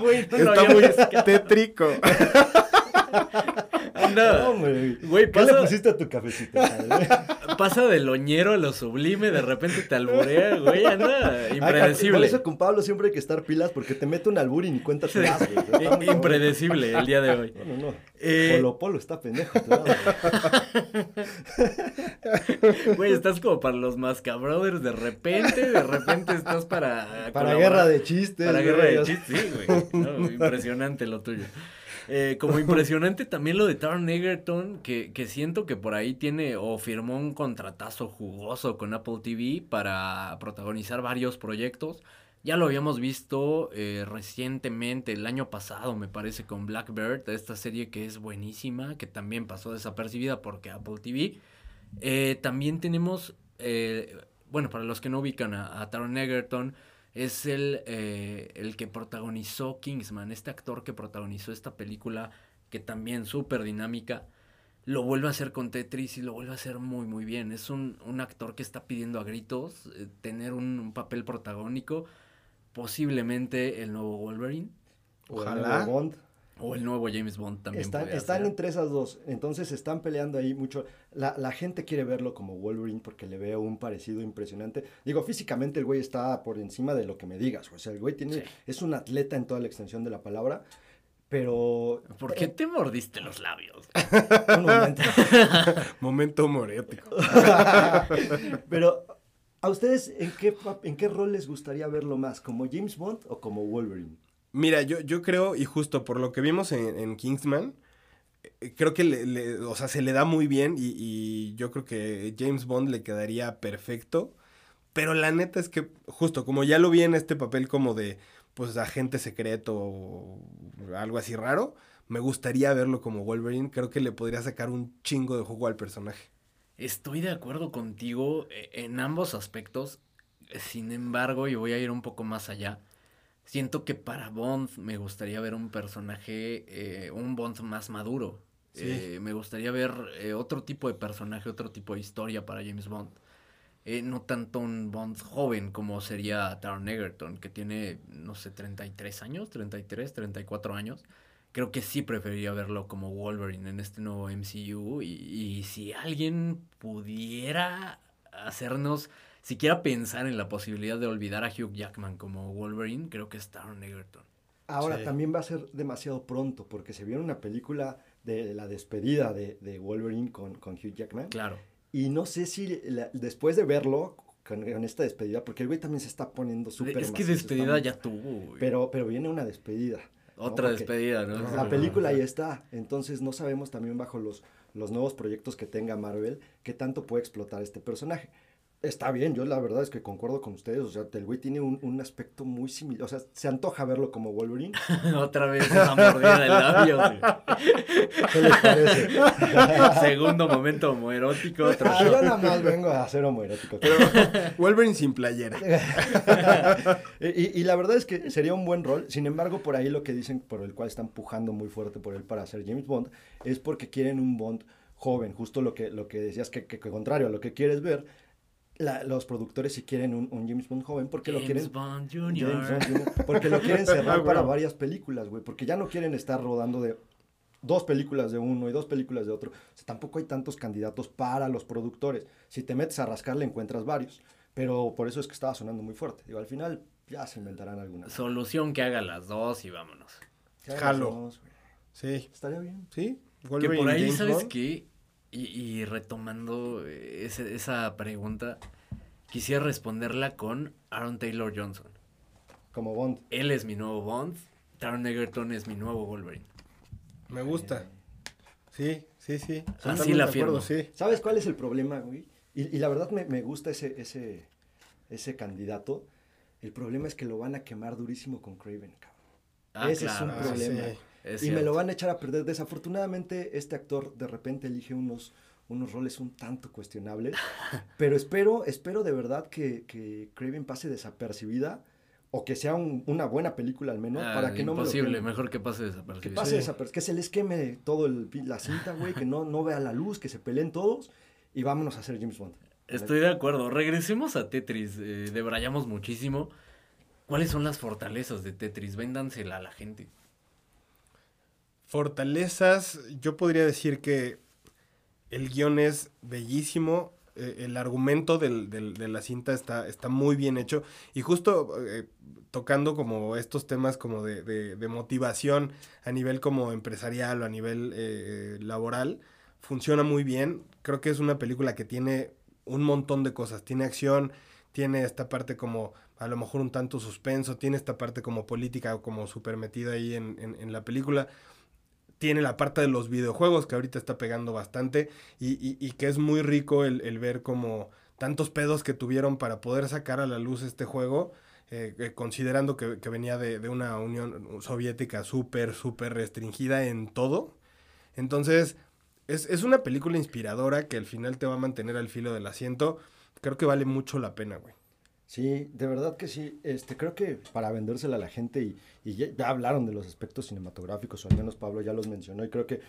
Güey, lo Está muy tétrico. Anda, No, güey. Güey, ¿Qué le pusiste a tu cafecito? pasa de loñero a lo sublime, de repente te alburea, güey, anda Ay, Por impredecible. eso con Pablo siempre hay que estar pilas porque te mete un albur y ni cuenta te das, güey. Impredecible el día de hoy. No, no, no. Eh, Polo Polo está pendejo. güey. Güey, estás como para los Mascabrothers de repente, de repente estás para... Para colaborar- guerra de chistes. Para güey, guerra de chistes, sí, güey. No, impresionante lo tuyo. Eh, como impresionante también lo de Taron Egerton, que, que siento que por ahí tiene o firmó un contratazo jugoso con Apple TV para protagonizar varios proyectos. Ya lo habíamos visto eh, recientemente, el año pasado, me parece, con Blackbird, esta serie que es buenísima, que también pasó desapercibida porque Apple TV Eh, también tenemos, bueno, para los que no ubican a, a Taron Egerton, es el, eh, el que protagonizó Kingsman, este actor que protagonizó esta película que también súper dinámica, lo vuelve a hacer con Tetris y lo vuelve a hacer muy muy bien. Es un, un actor que está pidiendo a gritos eh, tener un, un papel protagónico, posiblemente el nuevo Wolverine O el Ojalá. nuevo Bond. O el nuevo James Bond también. Están, podría están ser. entre esas dos, entonces están peleando ahí mucho. La, la gente quiere verlo como Wolverine porque le veo un parecido impresionante. Digo, físicamente el güey está por encima de lo que me digas. O sea, el güey tiene, Sí. es un atleta en toda la extensión de la palabra, pero... ¿Por qué te mordiste los labios? Un momento. Momento homoerótico. pero, ¿a ustedes en qué, en qué rol les gustaría verlo más? ¿Como James Bond o como Wolverine? Mira, yo, yo creo, y justo por lo que vimos en, en Kingsman, eh, creo que le, le- o sea, se le da muy bien y, y yo creo que James Bond le quedaría perfecto. Pero la neta es que, justo como ya lo vi en este papel como de, pues, agente secreto o algo así raro, me gustaría verlo como Wolverine. Creo que le podría sacar un chingo de juego al personaje. Estoy de acuerdo contigo eh, en ambos aspectos. Sin embargo, y voy a ir un poco más allá. Siento que para Bond me gustaría ver un personaje, eh, un Bond más maduro. Sí. Eh, me gustaría ver eh, otro tipo de personaje, otro tipo de historia para James Bond. No tanto un Bond joven como sería Taron Egerton, que tiene, no sé, 33 años, 33, 34 años. Creo que sí preferiría verlo como Wolverine en este nuevo MCU. Y, y si alguien pudiera hacernos, siquiera pensar en la posibilidad de olvidar a Hugh Jackman como Wolverine, creo que es Taron Egerton. Ahora, Sí. también va a ser demasiado pronto porque se viene una película de la despedida de, de Wolverine con, con Hugh Jackman. Claro. Y no sé si la- después de verlo con, con esta despedida, porque el güey también se está poniendo súper es que macizo, despedida ya tuvo. güey. Pero, pero viene una despedida. Otra despedida, ¿no? La película ya está. Entonces no sabemos también bajo los, los nuevos proyectos que tenga Marvel qué tanto puede explotar este personaje. Está bien, yo la verdad es que concuerdo con ustedes. O sea, el güey tiene un, un aspecto muy similar. O sea, se antoja verlo como Wolverine. Otra vez esa mordida de labios. ¿Qué les parece? Segundo momento homoerótico, otro Ah, yo nada más vengo a hacer homoerótico. Wolverine sin playera. y, y la verdad es que sería un buen rol. Sin embargo, por ahí lo que dicen, por el cual están pujando muy fuerte por él para hacer James Bond, es porque quieren un Bond joven. Justo lo que, lo que decías, que, que, que contrario a lo que quieres ver, la- los productores sí quieren un, un James Bond joven porque lo quieren... James Bond James Jr. Bond Jr., porque lo quieren cerrar Ah, para varias películas, güey. Porque ya no quieren estar rodando de dos películas de uno y dos películas de otro. O sea, tampoco hay tantos candidatos para los productores. Si te metes a rascarle encuentras varios. Pero por eso es que estaba sonando muy fuerte. Digo, al final ya se inventarán algunas. Solución que haga las dos y vámonos. Jalo. dos. Sí, Estaría bien. sí. Que por ahí, James ¿sabes Bond. qué? Y, y retomando eh, ese- esa pregunta, quisiera responderla con Aaron Taylor Johnson. Como Bond. Él es mi nuevo Bond, Taron Egerton es mi nuevo Wolverine. Me gusta. Sí, sí, sí. Así la firmo. sí. ¿Sabes cuál es el problema, güey? Y, y la verdad me, me gusta ese, ese, ese candidato. El problema es que lo van a quemar durísimo con Craven, cabrón. Ah, Ese es un Ah, problema. sí. Es y me lo van a echar a perder. Desafortunadamente, este actor de repente elige unos, unos roles un tanto cuestionables. pero espero, espero de verdad que, que Craven pase desapercibida. O que sea un- una buena película al menos. Ah, para que no me lo mejor que pase Que desapercibido. pase Sí. desapercibido. Que se les queme todo el, la cinta, güey. Que no, no vea la luz, que se peleen todos. Y vámonos a hacer James Bond. Estoy de acuerdo. Regresemos a Tetris. Eh, debrayamos muchísimo. ¿Cuáles son las fortalezas de Tetris? Véndansela a la gente. Fortalezas, yo podría decir que el guion es bellísimo, eh, el argumento del- del- de la cinta está, está muy bien hecho y justo eh, tocando como estos temas como de, de- motivación a nivel como empresarial o a nivel eh, laboral, funciona muy bien. Creo que es una película que tiene un montón de cosas, tiene acción, tiene esta parte como a lo mejor un tanto suspenso, tiene esta parte como política como súper metida ahí en- en- en la película tiene la parte de los videojuegos que ahorita está pegando bastante y, y- que es muy rico el, el ver como tantos pedos que tuvieron para poder sacar a la luz este juego, eh, eh, considerando que, que venía de, de una Unión Soviética súper, súper restringida en todo. Entonces, Es, es una película inspiradora que al final te va a mantener al filo del asiento. Creo que vale mucho la pena, güey. Sí, de verdad que sí. Este, creo que para vendérsela a la gente y, y ya, hablaron de los aspectos cinematográficos, o al menos Pablo ya los mencionó, y creo que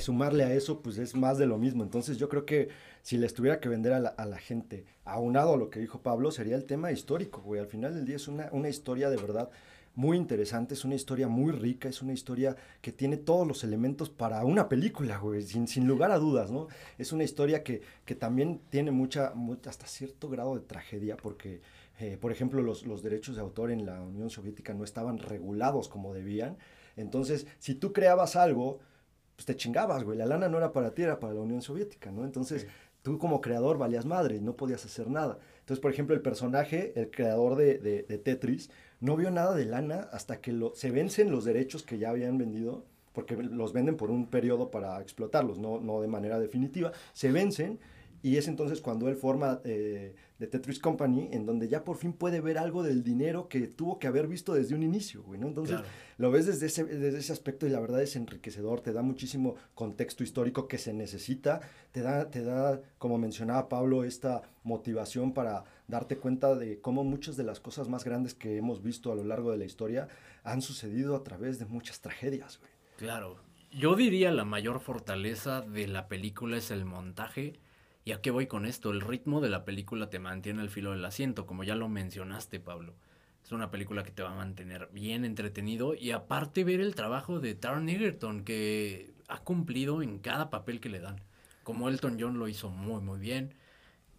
sumarle a eso, pues es más de lo mismo. Entonces yo creo que si les tuviera que vender a la, a la gente, aunado a lo que dijo Pablo, sería el tema histórico, güey. Al final del día es una, una historia de verdad muy interesante, es una historia muy rica, es una historia que tiene todos los elementos para una película, güey, sin, sin lugar a dudas, ¿no? Es una historia que, que también tiene mucha, mu- hasta cierto grado de tragedia, porque, eh, por ejemplo, los, los derechos de autor en la Unión Soviética no estaban regulados como debían. Entonces, si tú creabas algo, pues te chingabas, güey. La lana no era para ti, era para la Unión Soviética, ¿no? Entonces, tú como creador valías madre no podías hacer nada. Entonces, por ejemplo, el personaje, el creador de, de- de Tetris, no vio nada de lana hasta que lo- se vencen los derechos que ya habían vendido, porque los venden por un periodo para explotarlos, no, no de manera definitiva. Se vencen y es entonces cuando él forma eh, The Tetris Company, en donde ya por fin puede ver algo del dinero que tuvo que haber visto desde un inicio, güey, ¿no? Entonces, Claro. lo ves desde ese, desde ese aspecto y la verdad es enriquecedor, te da muchísimo contexto histórico que se necesita, te da, te da, como mencionaba Pablo, esta motivación para darte cuenta de cómo muchas de las cosas más grandes que hemos visto a lo largo de la historia han sucedido a través de muchas tragedias, güey. Claro. Yo diría la mayor fortaleza de la película es el montaje. ¿Y a qué voy con esto? El ritmo de la película te mantiene al filo del asiento, como ya lo mencionaste, Pablo. Es una película que te va a mantener bien entretenido y aparte ver el trabajo de Taron Egerton que ha cumplido en cada papel que le dan. Como Elton John lo hizo muy muy bien.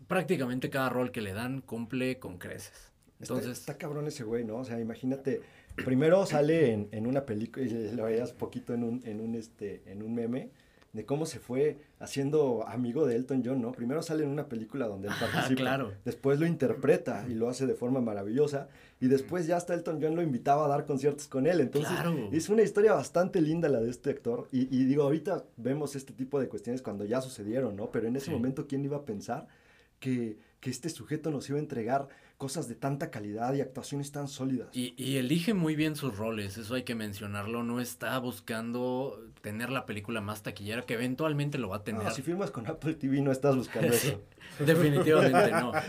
Prácticamente cada rol que le dan cumple con creces. Está- Entonces, está, cabrón ese güey, ¿no? O sea, imagínate, primero sale en, en una película, y lo veías poquito en un, en un, este, en un meme, de cómo se fue haciendo amigo de Elton John, ¿no? Primero sale en una película donde él participa, claro. después lo interpreta y lo hace de forma maravillosa, y después ya hasta Elton John lo invitaba a dar conciertos con él, entonces Claro. es una historia bastante linda la de este actor, y, y digo, ahorita vemos este tipo de cuestiones cuando ya sucedieron, ¿no? Pero en ese Sí. momento, ¿quién iba a pensar que, que este sujeto nos iba a entregar cosas de tanta calidad y actuaciones tan sólidas. Y, y elige muy bien sus roles, eso hay que mencionarlo. No está buscando tener la película más taquillera, que eventualmente lo va a tener. No, si firmas con Apple TV no estás buscando eso. definitivamente no.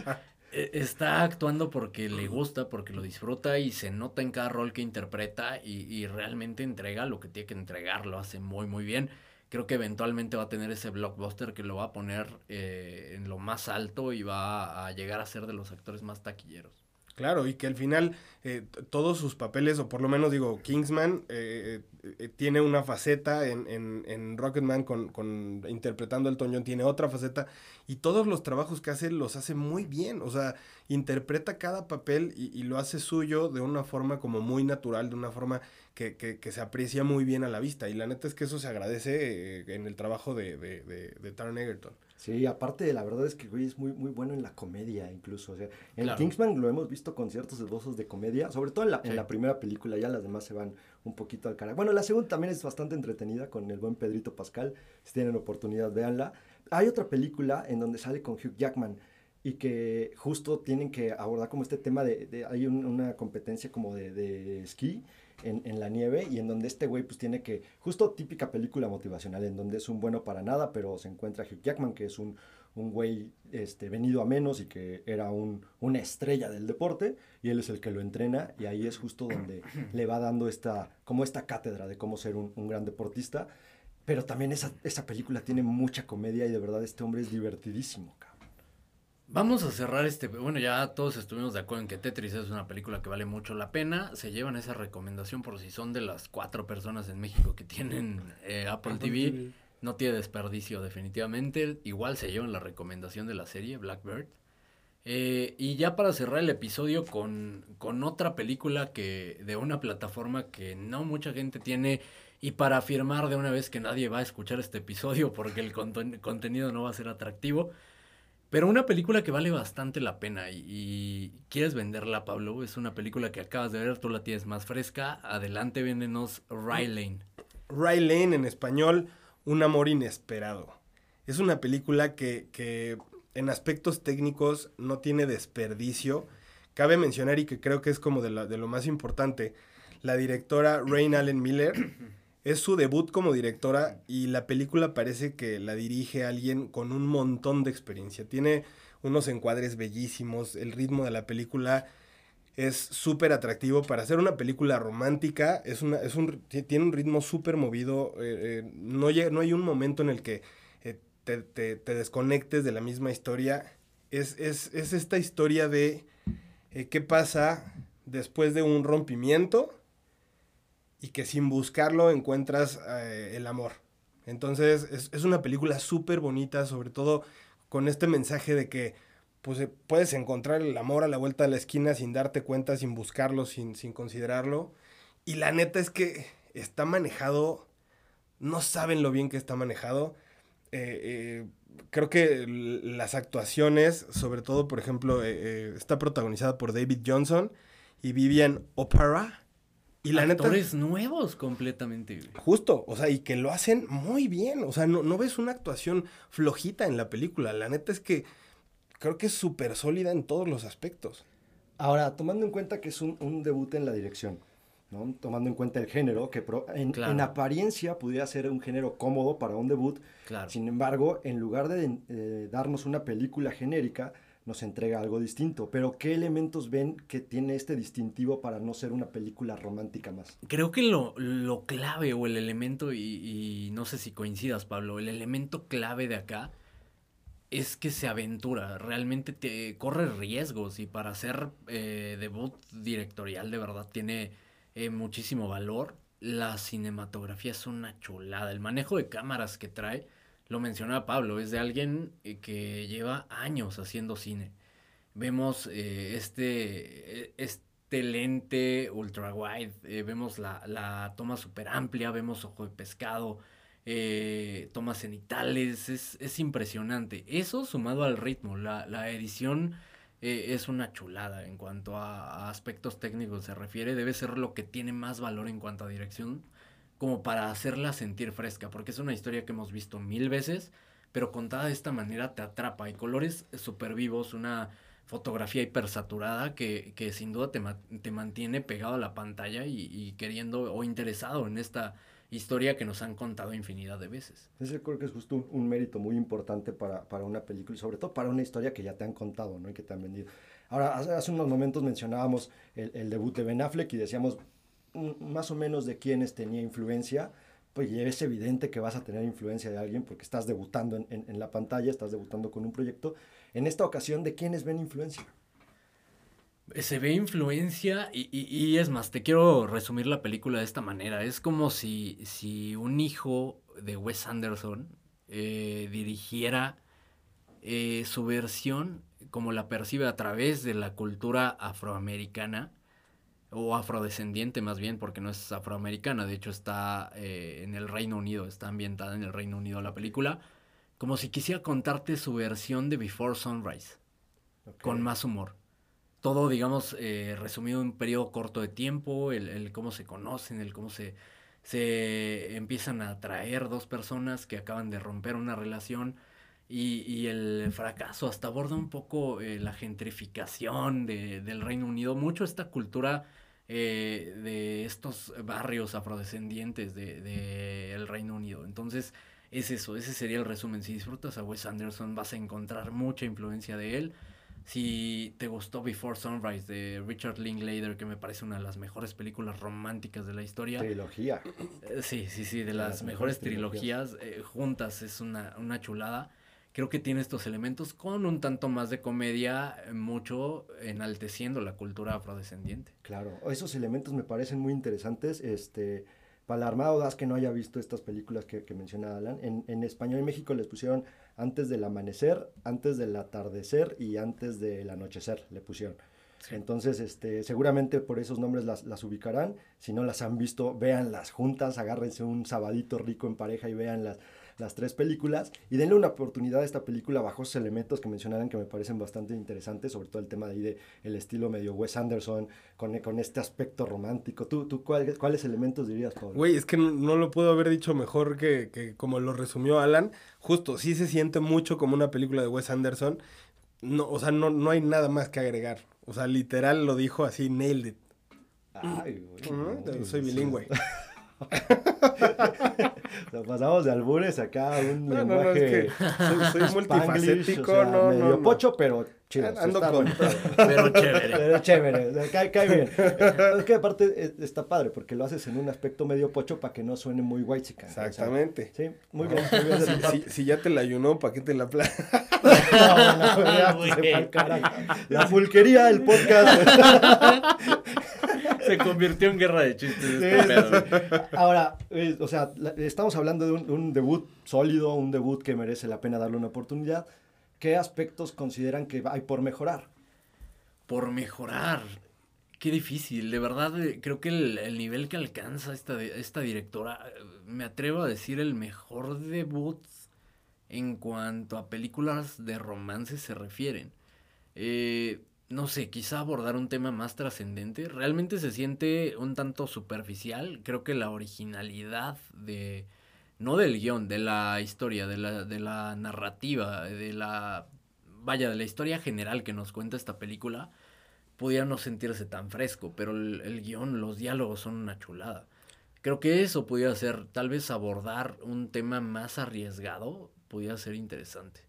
E- Está actuando porque le gusta, porque lo disfruta y se nota en cada rol que interpreta y, y realmente entrega lo que tiene que entregar, lo hace muy muy bien. Creo que eventualmente va a tener ese blockbuster que lo va a poner eh, en lo más alto y va a llegar a ser de los actores más taquilleros. Claro, y que al final eh, todos sus papeles, o por lo menos digo, Kingsman eh, eh, tiene una faceta en, en, en Rocketman con, con interpretando a Elton John, tiene otra faceta, y todos los trabajos que hace los hace muy bien, o sea, interpreta cada papel y, y lo hace suyo de una forma como muy natural, de una forma que, que, que se aprecia muy bien a la vista, y la neta es que eso se agradece eh, en el trabajo de, de, de, de Taron Egerton. Sí, aparte, la verdad es que güey es muy, muy bueno en la comedia, incluso. O sea, en Claro. Kingsman lo hemos visto con ciertos esbozos de comedia, sobre todo en la, en Sí. la primera película, ya las demás se van un poquito al cara. Bueno, la segunda también es bastante entretenida con el buen Pedrito Pascal. Si tienen oportunidad, véanla. Hay otra película en donde sale con Hugh Jackman y que justo tienen que abordar como este tema de, de- hay un- una competencia como de, de esquí en, la nieve y en donde este güey pues tiene que, justo típica película motivacional, en donde es un bueno para nada, pero se encuentra Hugh Jackman, que es un, un güey este, venido a menos y que era un, una estrella del deporte y él es el que lo entrena y ahí es justo donde le va dando esta, como esta cátedra de cómo ser un, un gran deportista. Pero también esa, esa película tiene mucha comedia y de verdad este hombre es divertidísimo. Vamos a cerrar este. Bueno, ya todos estuvimos de acuerdo en que Tetris es una película que vale mucho la pena. Se llevan esa recomendación por si son de las cuatro personas en México que tienen eh, Apple, Apple TV. TV. No tiene desperdicio, definitivamente. Igual se llevan la recomendación de la serie Blackbird. Eh, y ya para cerrar el episodio con, con otra película que de una plataforma que no mucha gente tiene y para afirmar de una vez que nadie va a escuchar este episodio porque el conten- contenido no va a ser atractivo. Pero una película que vale bastante la pena y, quieres venderla, Pablo. Es una película que acabas de ver, tú la tienes más fresca. Adelante, véndenos Rylane. Ray Lane en español, Un amor inesperado. Es una película que, que en aspectos técnicos no tiene desperdicio. Cabe mencionar y que creo que es como de, la- de lo más importante, la directora Rain Allen Miller Es su debut como directora y la película parece que la dirige alguien con un montón de experiencia. Tiene unos encuadres bellísimos, el ritmo de la película es súper atractivo para hacer una película romántica. Es una, es un, tiene un ritmo súper movido. Eh, eh, no, hay un momento en el que eh, te, te, te, desconectes de la misma historia. Es, es, es esta historia de qué pasa después de un rompimiento y que sin buscarlo encuentras eh, el amor. Entonces es, es una película súper bonita, sobre todo con este mensaje de que pues, eh, puedes encontrar el amor a la vuelta de la esquina sin darte cuenta, sin buscarlo, sin, sin considerarlo. Y la neta es que está manejado, no saben lo bien que está manejado. Eh, creo que las actuaciones, sobre todo, por ejemplo, está protagonizada por David Johnson y Vivian Opera y la Actores nuevos completamente. Justo, o sea, y que lo hacen muy bien. O sea, no, no ves una actuación flojita en la película. La neta es que creo que es súper sólida en todos los aspectos. Ahora, tomando en cuenta que es un, debut en la dirección, ¿no? tomando en cuenta el género, que en, apariencia pudiera ser un género cómodo para un debut, claro. sin embargo, en lugar de eh, darnos una película genérica, nos entrega algo distinto. Pero ¿qué elementos ven que tiene este distintivo para no ser una película romántica más? Creo que lo, clave o el elemento, y, y, no sé si coincidas Pablo, el elemento clave de acá es que se aventura, realmente te corre riesgos y para hacer eh, debut directorial de verdad tiene eh, muchísimo valor. La cinematografía es una chulada, el manejo de cámaras que trae lo mencionaba Pablo, es de alguien eh, que lleva años haciendo cine. Vemos eh, este, este lente ultra wide, eh, vemos la, toma súper amplia, vemos ojo de pescado, tomas cenitales, es, es, impresionante. Eso sumado al ritmo, la, la edición es una chulada en cuanto a aspectos técnicos se refiere, debe ser lo que tiene más valor en cuanto a dirección como para hacerla sentir fresca, porque es una historia que hemos visto mil veces, pero contada de esta manera te atrapa. Hay colores súper vivos, una fotografía hipersaturada que, que sin duda te, te, mantiene pegado a la pantalla y, queriendo o interesado en esta historia que nos han contado infinidad de veces. Ese creo que es justo un, mérito muy importante para, para, una película y sobre todo para una historia que ya te han contado ¿no? y que te han vendido. Ahora, hace, unos momentos mencionábamos el, el, debut de Ben Affleck y decíamos, más o menos de quiénes tenía influencia, pues es evidente que vas a tener influencia de alguien porque estás debutando en, la pantalla, estás debutando con un proyecto. En esta ocasión, ¿de quiénes ven influencia? Se ve influencia y, es más, te quiero resumir la película de esta manera. Es como si, si un hijo de Wes Anderson eh, dirigiera eh, su versión como la percibe a través de la cultura afroamericana o afrodescendiente más bien, porque no es afroamericana, de hecho está eh, en el Reino Unido, está ambientada en el Reino Unido la película, como si quisiera contarte su versión de Before Sunrise, con más humor. Todo, digamos, eh, resumido en un periodo corto de tiempo, el, cómo se conocen, el cómo se, se empiezan a atraer dos personas que acaban de romper una relación. Y, el fracaso hasta aborda un poco eh, la gentrificación de, del Reino Unido, mucho esta cultura eh, de estos barrios afrodescendientes del de, el Reino Unido. Entonces, es eso, ese sería el resumen. Si disfrutas a Wes Anderson, vas a encontrar mucha influencia de él. Si te gustó Before Sunrise de Richard Linklater, que me parece una de las mejores películas románticas de la historia. Trilogía. Eh, sí, sí, sí, de, las, mejores, trilogías, eh, juntas, es una, una chulada creo que tiene estos elementos con un tanto más de comedia, eh, mucho enalteciendo la cultura afrodescendiente. Claro, esos elementos me parecen muy interesantes. Este, para la Armada das que no haya visto estas películas que, que menciona Alan, en, en español en México les pusieron antes del amanecer, antes del atardecer y antes del anochecer, le pusieron. Entonces, este, seguramente por esos nombres las, las, ubicarán. Si no las han visto, véanlas juntas, agárrense un sabadito rico en pareja y véanlas las tres películas y denle una oportunidad a esta película bajo esos elementos que mencionaron que me parecen bastante interesantes, sobre todo el tema de ahí de el estilo medio Wes Anderson, con, con este aspecto romántico. ¿Tú, tú cuáles elementos dirías, Pablo? Güey, es que no, lo puedo haber dicho mejor que, que como lo resumió Alan. Justo, sí se siente mucho como una película de Wes Anderson. No, o sea, no, no hay nada más que agregar. O sea, literal lo dijo así, nailed it. Ay, güey. soy bilingüe. Nos pasamos de albures acá a un No, no, no, es lenguaje que soy, multifacético, o sea, no, medio no, no. pocho, pero chido. Ando está con todo. Pero chévere. Pero chévere, o sea, cae, cae bien. Es que aparte eh, está padre porque lo haces en un aspecto medio pocho para que no suene muy white Exactamente. Sí, muy bien, muy Si, parte. si- si ya te la ayunó, ¿para qué te la pla... No, no, ya, Güey. se fue al carajo. La pulquería, el podcast. Se convirtió en guerra de chistes este sí, pedo. Ahora, eh, o sea, la- estamos hablando de un, un debut sólido, un debut que merece la pena darle una oportunidad. ¿Qué aspectos consideran que hay por mejorar? Por mejorar. Qué difícil, de verdad, eh, creo que el, el nivel que alcanza esta, esta directora, eh, me atrevo a decir el mejor debut en cuanto a películas de romance se refieren. Eh, no sé, quizá abordar un tema más trascendente. Realmente se siente un tanto superficial. Creo que la originalidad de, no del guion, de la historia, de la, de la narrativa, de la, vaya, de la historia general que nos cuenta esta película, pudiera no sentirse tan fresco, pero el, el guion, los diálogos son una chulada. Creo que eso pudiera ser, tal vez abordar un tema más arriesgado, pudiera ser interesante.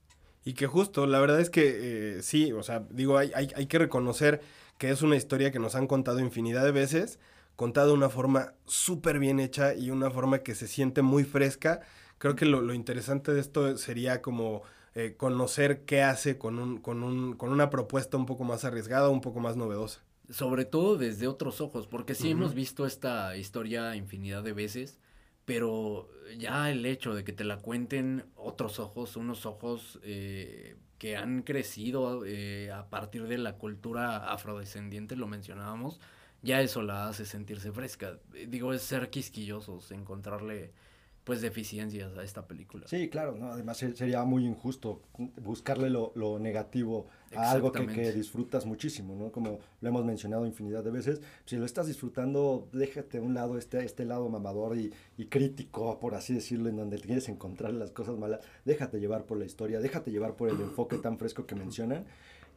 Y que justo, la verdad es que eh, sí, o sea, digo, hay, hay, hay que reconocer que es una historia que nos han contado infinidad de veces, contada de una forma súper bien hecha y una forma que se siente muy fresca. Creo que lo, lo interesante de esto sería como eh, conocer qué hace con, un, con, un, con una propuesta un poco más arriesgada, un poco más novedosa. Sobre todo desde otros ojos, porque sí hemos visto esta historia infinidad de veces, pero ya el hecho de que te la cuenten otros ojos, unos ojos eh, que han crecido eh, a partir de la cultura afrodescendiente, lo mencionábamos, ya eso la hace sentirse fresca. Digo, es ser quisquillosos, encontrarle pues deficiencias a esta película. Sí, claro, ¿no? además se- sería muy injusto buscarle lo, lo negativo a algo que, que disfrutas muchísimo, ¿no? Como lo hemos mencionado infinidad de veces, si lo estás disfrutando, déjate a un lado este, este lado mamador y, y crítico, por así decirlo, en donde quieres encontrar las cosas malas, déjate llevar por la historia, déjate llevar por el enfoque tan fresco que mencionan.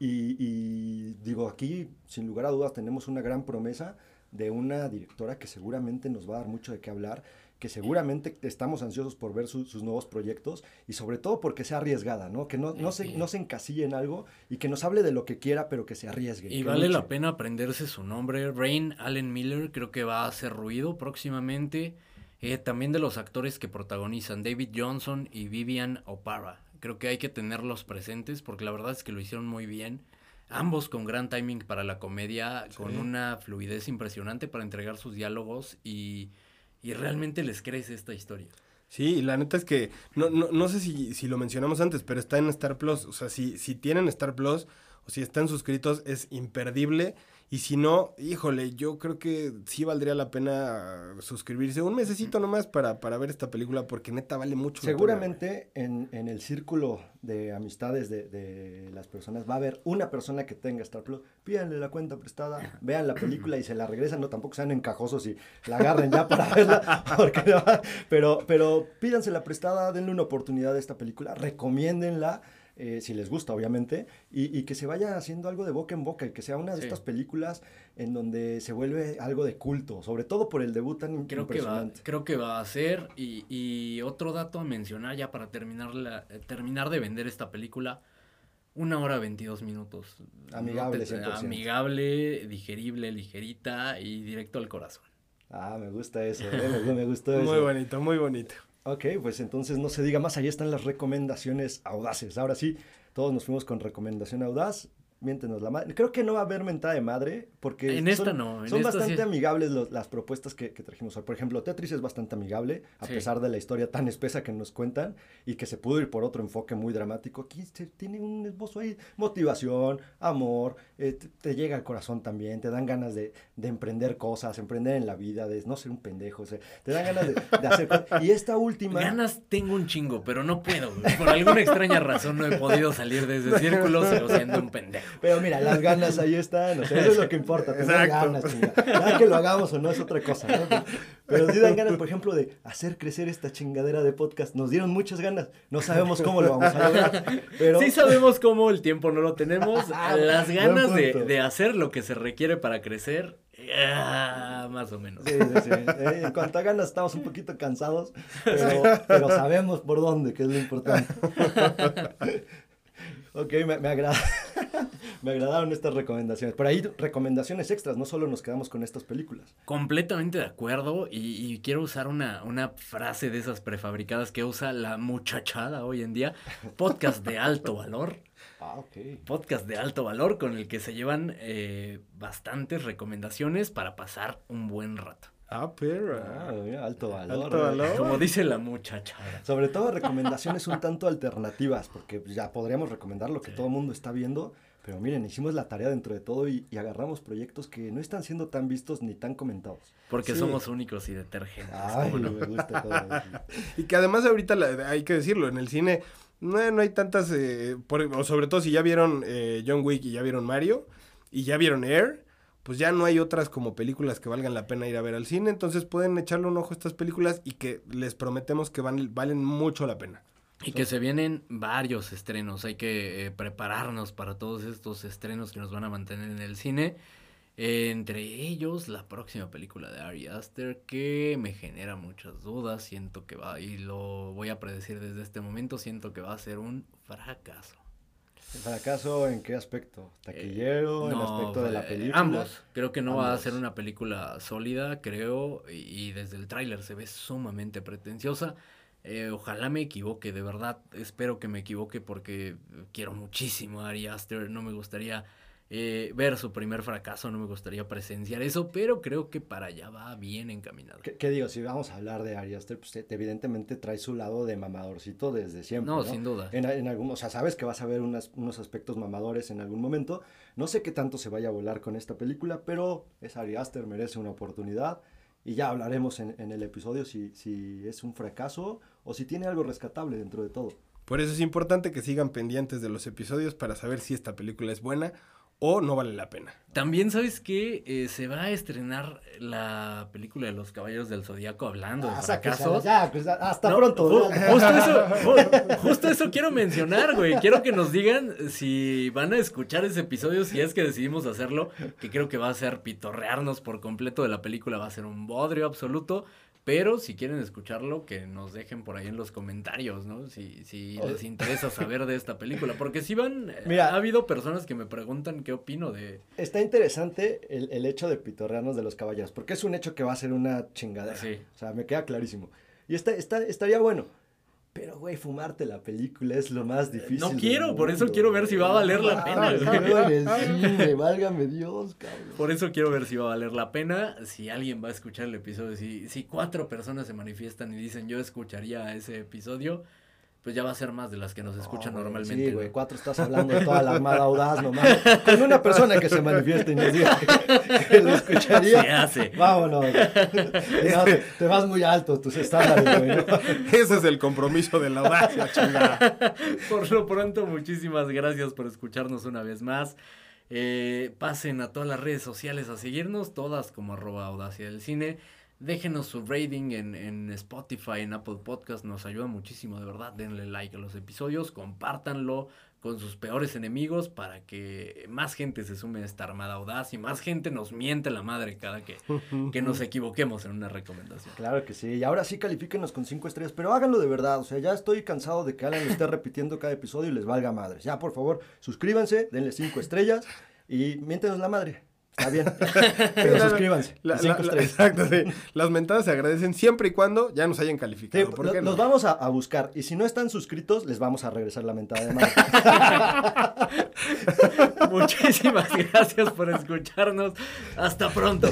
Y, y digo, aquí, sin lugar a dudas, tenemos una gran promesa de una directora que seguramente nos va a dar mucho de qué hablar, que seguramente estamos ansiosos por ver su- sus nuevos proyectos y sobre todo porque sea arriesgada, ¿no? Que no, no, se, no se encasille en algo y que nos hable de lo que quiera, pero que se arriesgue. Y vale la pena aprenderse su nombre. Rain Allen Miller creo que va a hacer ruido próximamente. Eh, también de los actores que protagonizan David Johnson y Vivian Opara. Creo que hay que tenerlos presentes porque la verdad es que lo hicieron muy bien. Ambos con gran timing para la comedia, con una fluidez impresionante para entregar sus diálogos y, y realmente les crece esta historia. Sí, la neta es que no, no, no sé si, si lo mencionamos antes, pero está en Star Plus. O sea, si, si tienen Star Plus o si están suscritos, es imperdible. Y si no, híjole, yo creo que sí valdría la pena suscribirse un mesecito nomás para, para ver esta película, porque neta vale mucho. Seguramente en, en el círculo de amistades de, de las personas va a haber una persona que tenga Star Plus. Pídanle la cuenta prestada, vean la película y se la regresan. No, tampoco sean encajosos y la agarren ya para verla. Porque no, pero, pero pídanse la prestada, denle una oportunidad a esta película, recomiéndenla. Eh, si les gusta, obviamente, y, y que se vaya haciendo algo de boca en boca y que sea una de Sí. estas películas en donde se vuelve algo de culto, sobre todo por el debut tan Creo que, va, creo que va a ser. Y, y otro dato a mencionar ya para terminar, la, eh, terminar de vender esta película. Una hora 22 minutos. Amigable, No te- 100%. Amigable, digerible, ligerita y directo al corazón. Ah, me gusta eso, eh, me, me gustó eso. Muy bonito, muy bonito. Ok, pues entonces no se diga más, ahí están las recomendaciones audaces. Ahora sí, todos nos fuimos con recomendación audaz. Miéntenos la madre. Creo que no va a haber mentada de madre, porque En esta son, no, en son esta bastante sí. amigables los- las propuestas que, que trajimos hoy. Por ejemplo, Tetris es bastante amigable, a Sí. pesar de la historia tan espesa que nos cuentan y que se pudo ir por otro enfoque muy dramático. Aquí se tiene un esbozo ahí, motivación, amor, eh, te, te llega al corazón también, te dan ganas de, de emprender cosas, emprender en la vida, de no ser un pendejo, o sea, te dan ganas de, de hacer cosas. Y esta última... Ganas tengo un chingo, pero no puedo. Por alguna extraña razón no he podido salir de ese círculo, siendo un pendejo. Pero mira, las ganas ahí están, o sea, eso es lo que importa, tener Exacto. ganas, chinga. Ya que lo hagamos o no es otra cosa, ¿no? Pero sí dan ganas, por ejemplo, de hacer crecer esta chingadera de podcast. Nos dieron muchas ganas, no sabemos cómo lo vamos a lograr, pero... Sí sabemos cómo el tiempo no lo tenemos. Las Buen ganas de, de hacer lo que se requiere para crecer, ah, más o menos. Sí, sí, sí. Eh, en cuanto a ganas estamos un poquito cansados, pero, pero sabemos por dónde, que es lo importante. Ok, me, me agrada. me agradaron estas recomendaciones. Pero hay recomendaciones extras, no solo nos quedamos con estas películas. Completamente de acuerdo y, y quiero usar una, una frase de esas prefabricadas que usa la muchachada hoy en día. Podcast de alto valor. Ah, ok. Podcast de alto valor con el que se llevan eh, bastantes recomendaciones para pasar un buen rato. Ah, pero. Ah, mira, alto valor. Alto valor. Como dice la muchachada. Sobre todo recomendaciones un tanto alternativas, porque pues, ya podríamos recomendar lo que Sí. todo el mundo está viendo. Pero miren, hicimos la tarea dentro de todo y, y agarramos proyectos que no están siendo tan vistos ni tan comentados. Porque Sí. somos únicos y detergentes. Ay, ¿cómo no? me gusta todo. Y que además ahorita la- hay que decirlo, en el cine no, no hay tantas, eh, por- o sobre todo si ya vieron eh, John Wick y ya vieron Mario y ya vieron Air, pues ya no hay otras como películas que valgan la pena ir a ver al cine, entonces pueden echarle un ojo a estas películas y que les prometemos que van, valen mucho la pena. Y que se vienen varios estrenos. Hay que eh, prepararnos para todos estos estrenos que nos van a mantener en el cine. Eh, entre ellos, la próxima película de Ari Aster, que me genera muchas dudas. Siento que va, y lo voy a predecir desde este momento, siento que va a ser un fracaso. ¿Fracaso en qué aspecto? ¿Taquillero? ¿En Eh, No, aspecto de la eh, película? Ambos. Creo que no va a ser una película sólida, creo, y, y desde el tráiler se ve sumamente pretenciosa. Eh, ojalá me equivoque, de verdad, espero que me equivoque porque quiero muchísimo a Ari Aster, no me gustaría eh, ver su primer fracaso, no me gustaría presenciar eso, pero creo que para allá va bien encaminado. ¿Qué, qué digo? Si vamos a hablar de Ari Aster, pues evidentemente trae su lado de mamadorcito desde siempre. No, No, sin duda. En, en algún, o sea, sabes que vas a ver unas- unos aspectos mamadores en algún momento. No sé qué tanto se vaya a volar con esta película, pero es Ari Aster, merece una oportunidad. Y ya hablaremos en, en el episodio si, si es un fracaso o si tiene algo rescatable dentro de todo. Por eso es importante que sigan pendientes de los episodios para saber si esta película es buena o no vale la pena. También sabes que eh, se va a estrenar la película de los Caballeros del Zodíaco hablando de Ah, fracasos. ya, pues, hasta No, pronto. ju- ya. justo, eso, ju- justo eso quiero mencionar, güey. Quiero que nos digan si van a escuchar ese episodio, si es que decidimos hacerlo, que creo que va a ser pitorrearnos por completo de la película, va a ser un bodrio absoluto. Pero si quieren escucharlo, que nos dejen por ahí en los comentarios, ¿no? Si, si les interesa saber de esta película. Porque si van, eh, Mira. ha habido personas que me preguntan qué opino de... Está interesante el, el hecho de pitorrearnos de los caballeros, porque es un hecho que va a ser una chingadera. Sí. O sea, me queda clarísimo. Y está, está, estaría bueno. Pero, güey, fumarte la película es lo más difícil. No quiero, por eso quiero ver si va a valer la Ah, pena, cine, válgame Dios, cabrón. Por eso quiero ver si va a valer la pena. Si alguien va a escuchar el episodio, si, si cuatro personas se manifiestan y dicen yo escucharía ese episodio, pues ya va a ser más de las que nos escuchan normalmente. Sí, güey, cuatro estás hablando de toda la armada audaz nomás. Con una persona que se manifieste y nos diga que, que lo escucharía. Se hace. Vámonos. No, te, te vas muy alto tus estándares, güey. ¿no? Ese es el compromiso de la audacia, chingada. Por lo pronto, muchísimas gracias por escucharnos una vez más. Eh, pasen a todas las redes sociales a seguirnos, todas como arroba audacia del cine. Déjenos su rating en, en Spotify, en Apple Podcast, nos ayuda muchísimo, de verdad. Denle like a los episodios, compártanlo con sus peores enemigos para que más gente se sume a esta armada audaz y más gente nos miente la madre cada que, que nos equivoquemos en una recomendación. Claro que sí, y ahora sí califíquenos con cinco estrellas, pero háganlo de verdad, o sea, ya estoy cansado de que Alan esté repitiendo cada episodio y les valga madres. Ya, por favor, suscríbanse, denle cinco estrellas y miéntenos la madre. Está bien, pero La- suscríbanse. la- cinco la- exacto, sí. Las mentadas se agradecen siempre y cuando ya nos hayan Sí, calificado. ¿Por lo- qué no? los vamos a, a buscar y si no están suscritos, les vamos a regresar la mentada de madre. Muchísimas gracias por escucharnos. Hasta pronto.